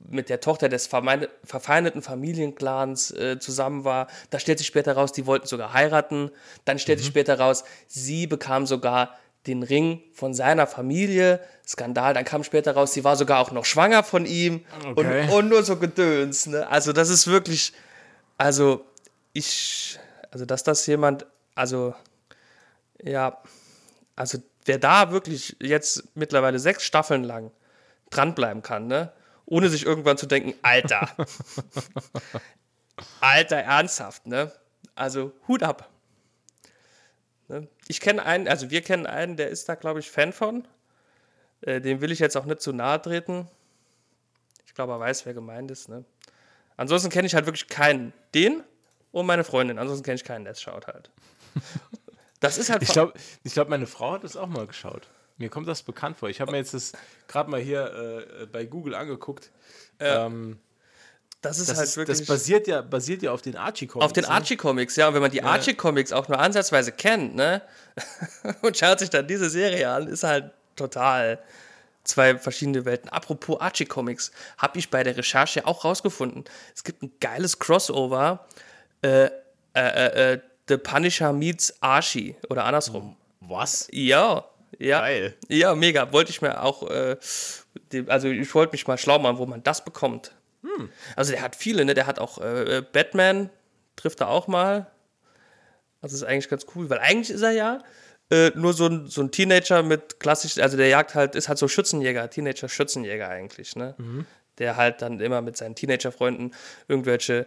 mit der Tochter des verfeindeten Familienclans äh, zusammen war. Da stellt sich später raus, die wollten sogar heiraten. Dann stellt sich später raus, sie bekam sogar den Ring von seiner Familie. Skandal. Dann kam später raus, sie war sogar auch noch schwanger von ihm.
Okay.
Und, und nur so Gedöns. Ne? Also das ist wirklich, also ich, also dass das jemand, also ja, also wer da wirklich jetzt mittlerweile sechs Staffeln lang dranbleiben kann, ne? Ohne sich irgendwann zu denken, Alter. Alter, ernsthaft, ne? Also Hut ab. Ne? Ich kenne einen, also wir kennen einen, der ist da, glaube ich, Fan von. Äh, dem will ich jetzt auch nicht zu nahe treten. Ich glaube, er weiß, wer gemeint ist, ne? Ansonsten kenne ich halt wirklich keinen. Den und meine Freundin. Ansonsten kenne ich keinen, der es schaut halt. Das ist halt
Ich glaube, ich glaub, meine Frau hat das auch mal geschaut. Mir kommt das bekannt vor. Ich habe mir jetzt das gerade mal hier äh, bei Google angeguckt. Ähm,
das ist
das,
halt wirklich.
das basiert, ja, basiert ja auf den Archie-Comics.
Auf den
ne?
Archie-Comics, ja. Und wenn man die Archie-Comics auch nur ansatzweise kennt, ne? und schaut sich dann diese Serie an, ist halt total zwei verschiedene Welten. Apropos Archie-Comics, habe ich bei der Recherche auch rausgefunden. Es gibt ein geiles Crossover. Äh, äh, äh, äh, The Punisher meets Archie oder andersrum.
Was?
Ja, ja.
Geil.
Ja, mega. Wollte ich mir auch, äh, also ich wollte mich mal schlau machen, wo man das bekommt. Also der hat viele, ne? Der hat auch äh, äh, Batman, trifft er auch mal. Das ist eigentlich ganz cool, weil eigentlich ist er ja äh, nur so ein, so ein Teenager mit klassisch, also der jagt halt, ist halt so Schützenjäger, Teenager-Schützenjäger eigentlich, ne? Der halt dann immer mit seinen Teenager-Freunden irgendwelche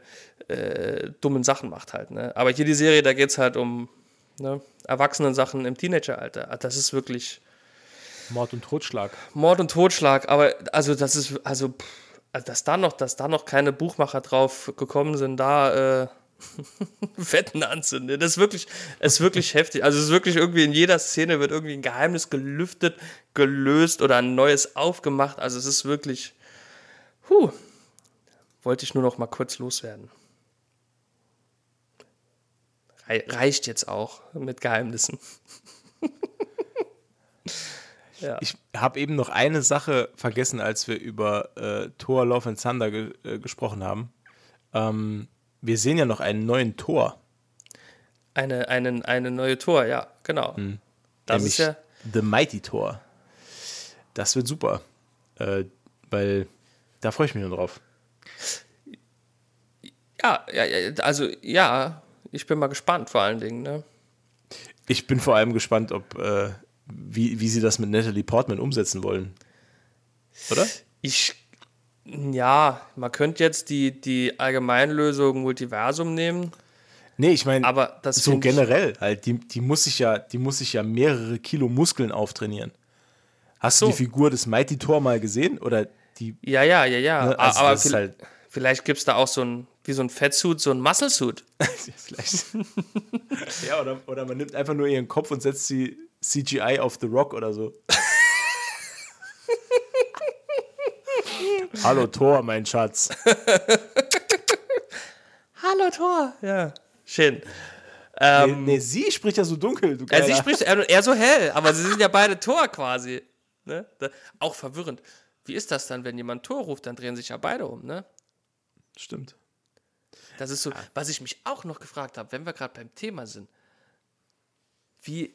äh, dummen Sachen macht halt, ne? Aber hier die Serie, da geht es halt um ne, Erwachsenen-Sachen im Teenageralter. Ah, Das ist wirklich
Mord und Totschlag.
Mord und Totschlag, aber also das ist, also, pff, also dass da noch, dass da noch keine Buchmacher drauf gekommen sind, da äh, Wetten anzünden. Das ist wirklich, ist wirklich heftig. Also es ist wirklich irgendwie in jeder Szene wird irgendwie ein Geheimnis gelüftet, gelöst oder ein neues aufgemacht. Also es ist wirklich, huh, wollte ich nur noch mal kurz loswerden. Rei- Reicht jetzt auch mit Geheimnissen. Ja.
Ich habe eben noch eine Sache vergessen, als wir über äh, Thor Love and Thunder ge äh, gesprochen haben. Ähm, wir sehen ja noch einen neuen Tor.
Eine, einen, eine neue Tor, ja, genau. Das
nämlich
ist ja.
The Mighty Thor. Das wird super. Äh, weil da freue ich mich nur drauf.
Ja, ja, ja, also ja, ich bin mal gespannt vor allen Dingen, ne?
Ich bin vor allem gespannt, ob äh, wie, wie sie das mit Natalie Portman umsetzen wollen. Oder?
Ich, ja, man könnte jetzt die, die Allgemeinlösung Multiversum nehmen,
Nee, ich meine,
aber das
so
ich-
generell halt, die, die muss sich ja, die muss sich ja mehrere Kilo Muskeln auftrainieren. Hast
So.
du die Figur des Mighty Thor mal gesehen? Oder die,
Ja, ja, ja, ja.
Ne, also
aber viel-
halt-
vielleicht gibt es da auch so ein, wie so ein Fettsuit, so ein Muscle-Suit.
vielleicht. ja, oder, oder man nimmt einfach nur ihren Kopf und setzt sie CGI auf The Rock oder so. Hallo Thor, mein Schatz.
Hallo Thor. Ja, schön.
nee, nee, sie spricht ja so dunkel, du
Ähm, Ja, sie
Geiler.
spricht eher, eher so hell, aber sie sind ja beide Tor quasi. Ne? Da, auch verwirrend. Wie ist das dann, wenn jemand Tor ruft, dann drehen sich ja beide um, ne?
Stimmt.
Das ist so, was ich mich auch noch gefragt habe, wenn wir gerade beim Thema sind. Wie,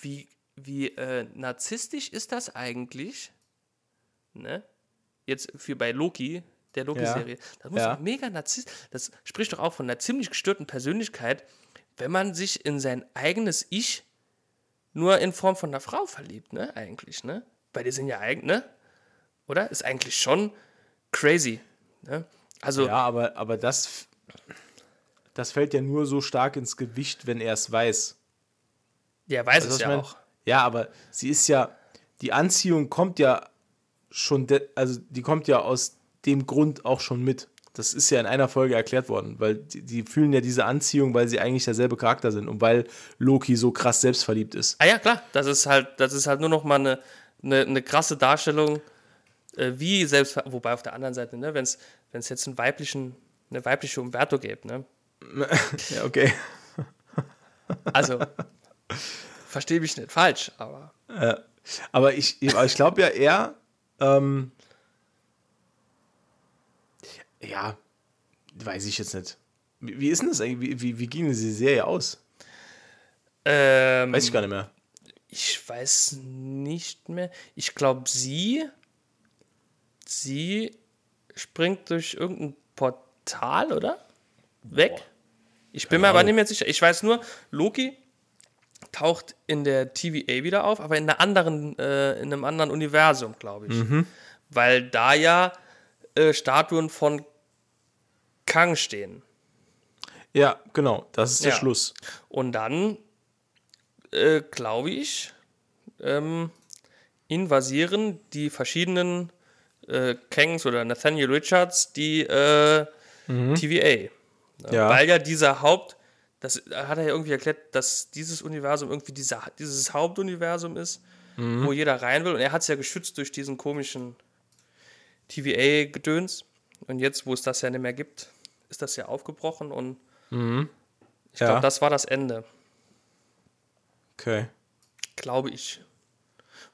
wie, wie äh, narzisstisch ist das eigentlich? Ne? Jetzt für bei Loki, der Loki-Serie. Das muss
Ja.
mega narzisstisch. Das spricht doch auch von einer ziemlich gestörten Persönlichkeit, wenn man sich in sein eigenes Ich nur in Form von einer Frau verliebt, ne? Eigentlich, ne? Weil die sind ja eigen, ne? Oder? Ist eigentlich schon crazy. Ne? Also,
Ja, aber, aber das, das fällt ja nur so stark ins Gewicht, wenn er es weiß.
Ja, weiß
du,
es ja
ich mein?
auch.
Ja, aber sie ist ja, die Anziehung kommt ja schon, also die kommt ja aus dem Grund auch schon mit. Das ist ja in einer Folge erklärt worden, weil die, die fühlen ja diese Anziehung, weil sie eigentlich derselbe Charakter sind und weil Loki so krass selbstverliebt ist.
Ah ja, klar, das ist halt, das ist halt nur noch mal eine, eine, eine krasse Darstellung, äh, wie selbst, wobei auf der anderen Seite, ne, wenn es jetzt einen weiblichen, eine weibliche Umberto gäbe, ne?
Ja, okay.
Also, verstehe mich nicht falsch, aber
Aber ich, ich glaube ja eher, ähm, ja, weiß ich jetzt nicht. Wie, wie ist denn das eigentlich? Wie, wie, wie ging diese Serie aus?
ähm,
Weiß ich gar nicht mehr.
ich weiß nicht mehr. Ich glaube, sie, sie springt durch irgendein Portal, oder? Weg? Ich bin mir aber nicht mehr sicher. Ich weiß nur, Loki taucht in der TVA wieder auf, aber in, einer anderen, äh, in einem anderen Universum, glaube ich. Weil da ja äh, Statuen von Kang stehen.
Ja, genau, das ist der
Ja.
Schluss.
Und dann, äh, glaube ich, ähm, invasieren die verschiedenen äh, Kangs oder Nathaniel Richards die äh, TVA.
Ja.
Weil ja dieser Haupt, das hat er ja irgendwie erklärt, dass dieses Universum irgendwie dieser, dieses Hauptuniversum ist, wo jeder rein will. Und er hat es ja geschützt durch diesen komischen TVA-Gedöns. Und jetzt, wo es das ja nicht mehr gibt, ist das ja aufgebrochen und ich
Ja.
glaube, das war das Ende,
Okay.
glaube ich.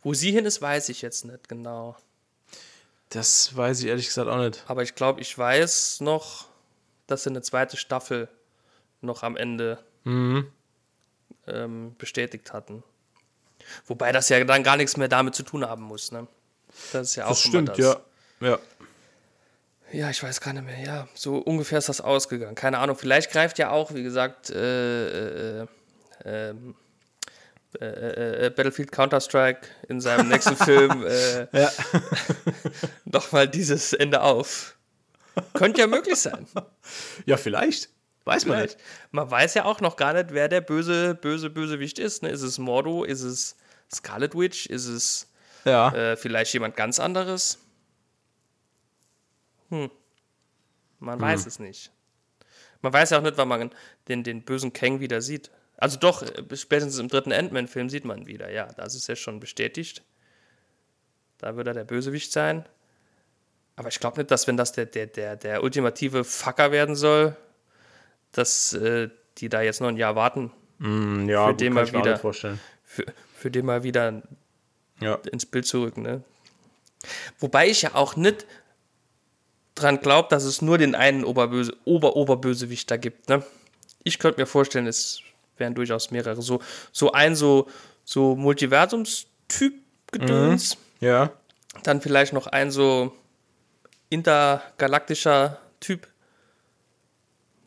Wo sie hin ist, weiß ich jetzt nicht genau.
Das weiß ich ehrlich gesagt auch nicht.
Aber ich glaube, ich weiß noch, dass sie eine zweite Staffel noch am Ende
Mhm.
ähm, bestätigt hatten. Wobei das ja dann gar nichts mehr damit zu tun haben muss. Ne? Das ist ja auch
Das stimmt,
das.
ja. Ja.
Ja, ich weiß gar nicht mehr. Ja, so ungefähr ist das ausgegangen. Keine Ahnung. Vielleicht greift ja auch, wie gesagt, äh, äh, ähm, äh, äh, Battlefield Counter-Strike in seinem nächsten Film äh,
Ja.
nochmal dieses Ende auf. Könnte ja möglich sein.
ja, vielleicht. Weiß man nicht.
Man weiß ja auch noch gar nicht, wer der böse, böse, Bösewicht ist. Ne? Ist es Mordo? Ist es Scarlet Witch? Ist es
Ja.
äh, vielleicht jemand ganz anderes? Hm. Man weiß es nicht. Man weiß ja auch nicht, wann man den, den bösen Kang wieder sieht. Also doch, äh, spätestens im dritten Ant-Man-Film sieht man ihn wieder. Ja, das ist ja schon bestätigt. Da wird er der Bösewicht sein. Aber ich glaube nicht, dass wenn das der, der, der, der ultimative Fucker werden soll, dass äh, die da jetzt noch ein Jahr warten,
Hm, ja,
Für
gut,
den mal wieder. für, für den mal wieder
Ja.
ins Bild zu rücken. Ne? Wobei ich ja auch nicht dran glaube, dass es nur den einen Oberböse, Ober-Oberbösewicht da gibt. Ne? Ich könnte mir vorstellen, es wären durchaus mehrere. So, so ein so, so Multiversums-Typ-Gedöns.
Ja.
Dann vielleicht noch ein so intergalaktischer Typ.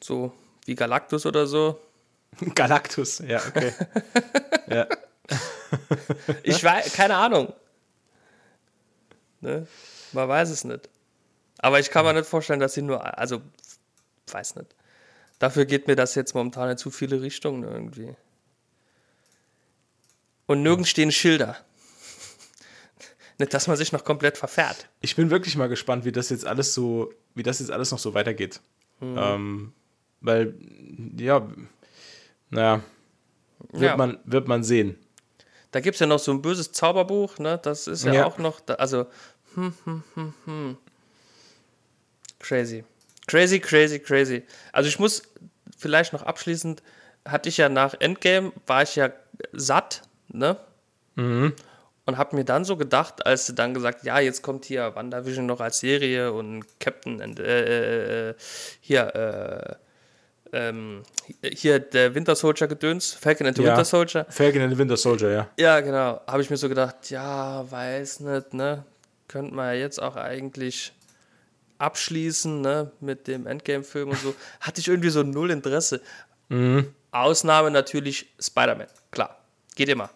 So wie Galactus oder so.
Galactus, ja, okay. ja.
Ich weiß, keine Ahnung. Ne? Man weiß es nicht. Aber ich kann mir nicht vorstellen, dass sie nur, also, weiß nicht. Dafür geht mir das jetzt momentan in zu viele Richtungen irgendwie. Und nirgends stehen Schilder. Nicht, dass man sich noch komplett verfährt.
Ich bin wirklich mal gespannt, wie das jetzt alles so, wie das jetzt alles noch so weitergeht.
Mhm.
Ähm, weil, ja, naja, wird,
Ja.
Man, wird man sehen.
Da gibt es ja noch so ein böses Zauberbuch, ne? Das ist ja,
Ja.
auch noch, da, also, hm, hm, hm, hm. Crazy. Crazy, crazy, crazy. Also ich muss vielleicht noch abschließend, hatte ich ja nach Endgame, war ich ja satt, ne? Und habe mir dann so gedacht, als sie dann gesagt, ja, jetzt kommt hier WandaVision noch als Serie und Captain and, äh, äh, äh, hier, äh, ähm, hier der Winter Soldier Gedöns, Falcon and the
Ja.
Winter Soldier.
Falcon and the Winter Soldier, ja.
Ja, genau. Habe ich mir so gedacht, ja, weiß nicht, ne? Könnte man ja jetzt auch eigentlich abschließen, ne? Mit dem Endgame-Film und so. Hatte ich irgendwie so null Interesse. Ausnahme natürlich Spider-Man. Klar. Geht immer.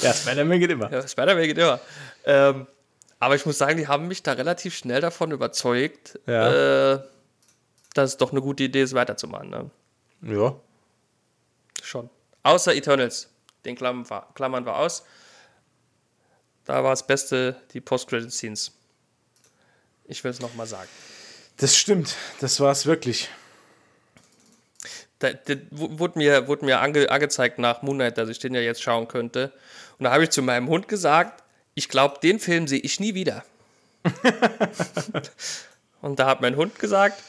Ja, Spider-Man geht immer.
Ja, Spider-Man geht immer. Ähm, aber ich muss sagen, die haben mich da relativ schnell davon überzeugt,
Ja.
äh, dass es doch eine gute Idee ist, weiterzumachen. Ne?
Ja.
Schon. Außer Eternals. Den klammern wir, klammern wir aus. Da war das Beste die Post-Credit-Scenes. Ich will es nochmal sagen.
Das stimmt. Das war es wirklich.
Da, da wu- wurde mir, wurde mir ange, angezeigt nach Moonlight, dass ich den ja jetzt schauen könnte. Und da habe ich zu meinem Hund gesagt, ich glaube, den Film sehe ich nie wieder. Und da hat mein Hund gesagt,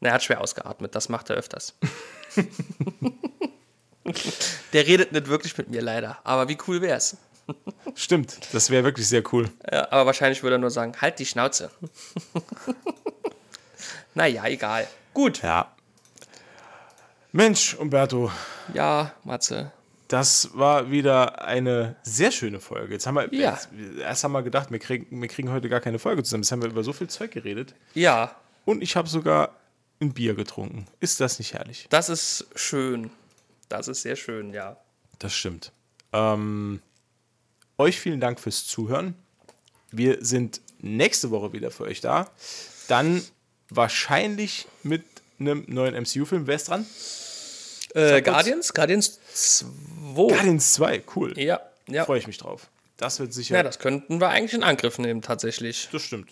er hat schwer ausgeatmet, das macht er öfters. Der redet nicht wirklich mit mir leider, aber wie cool wär's?
Stimmt. Das wäre wirklich sehr cool.
Ja, aber wahrscheinlich würde er nur sagen, halt die Schnauze. naja, egal. Gut.
Ja. Mensch, Umberto,
Ja, Matze.
Das war wieder eine sehr schöne Folge. Jetzt haben wir,
Ja.
jetzt, erst haben wir gedacht, wir kriegen, wir kriegen heute gar keine Folge zusammen. Jetzt haben wir über so viel Zeug geredet.
Ja,
Und ich habe sogar ein Bier getrunken. Ist das nicht herrlich?
das ist schön. Das ist sehr schön, ja.
Das stimmt. Ähm, euch vielen Dank fürs Zuhören. Wir sind nächste Woche wieder für euch da. Dann wahrscheinlich mit einem neuen MCU-Film. Wer ist dran?
Äh. Guardians? Guardians 2.
Guardians 2. Cool.
Ja, ja.
Freue ich mich drauf. Das wird sicher.
Ja, das könnten wir eigentlich in Angriff nehmen, tatsächlich.
das stimmt.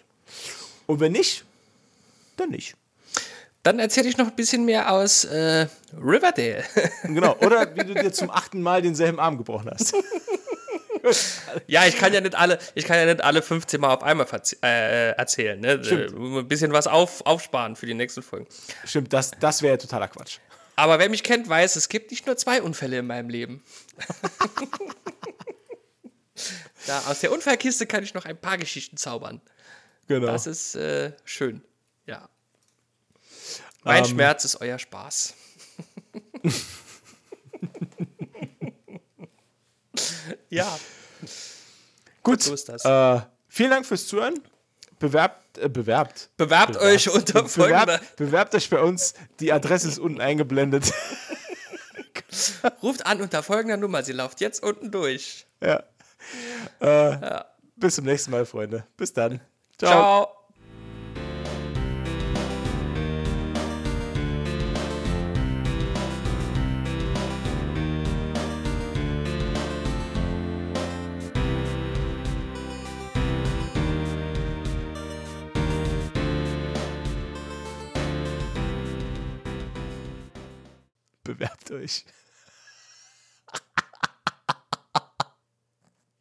Und wenn nicht, dann nicht.
Dann erzähle ich noch ein bisschen mehr aus äh, Riverdale.
Genau. Oder wie du dir zum achten Mal denselben Arm gebrochen hast.
ja, ich kann ja nicht alle, ich kann ja nicht alle 15 Mal auf einmal verz- äh, erzählen. Ne?
Stimmt.
Äh, Ein bisschen was auf, aufsparen für die nächsten Folgen.
Stimmt, das, das wäre ja totaler Quatsch.
Aber wer mich kennt, weiß, es gibt nicht nur zwei Unfälle in meinem Leben. da, aus der Unfallkiste kann ich noch ein paar Geschichten zaubern.
Genau.
Das ist äh, schön. Ja. Mein
Ähm.
Schmerz ist euer Spaß. ja,
Gut.
so ist das.
Äh, vielen Dank fürs Zuhören. Bewerbt, äh, bewerbt.
bewerbt euch unter folgender.
Bewerbt, bewerbt euch bei uns. Die Adresse ist unten eingeblendet.
Ruft an unter folgender Nummer. Sie läuft jetzt unten durch.
ja. Äh, Bis zum nächsten Mal, Freunde. Bis dann. Ciao.
Ciao.
Bewerbt euch.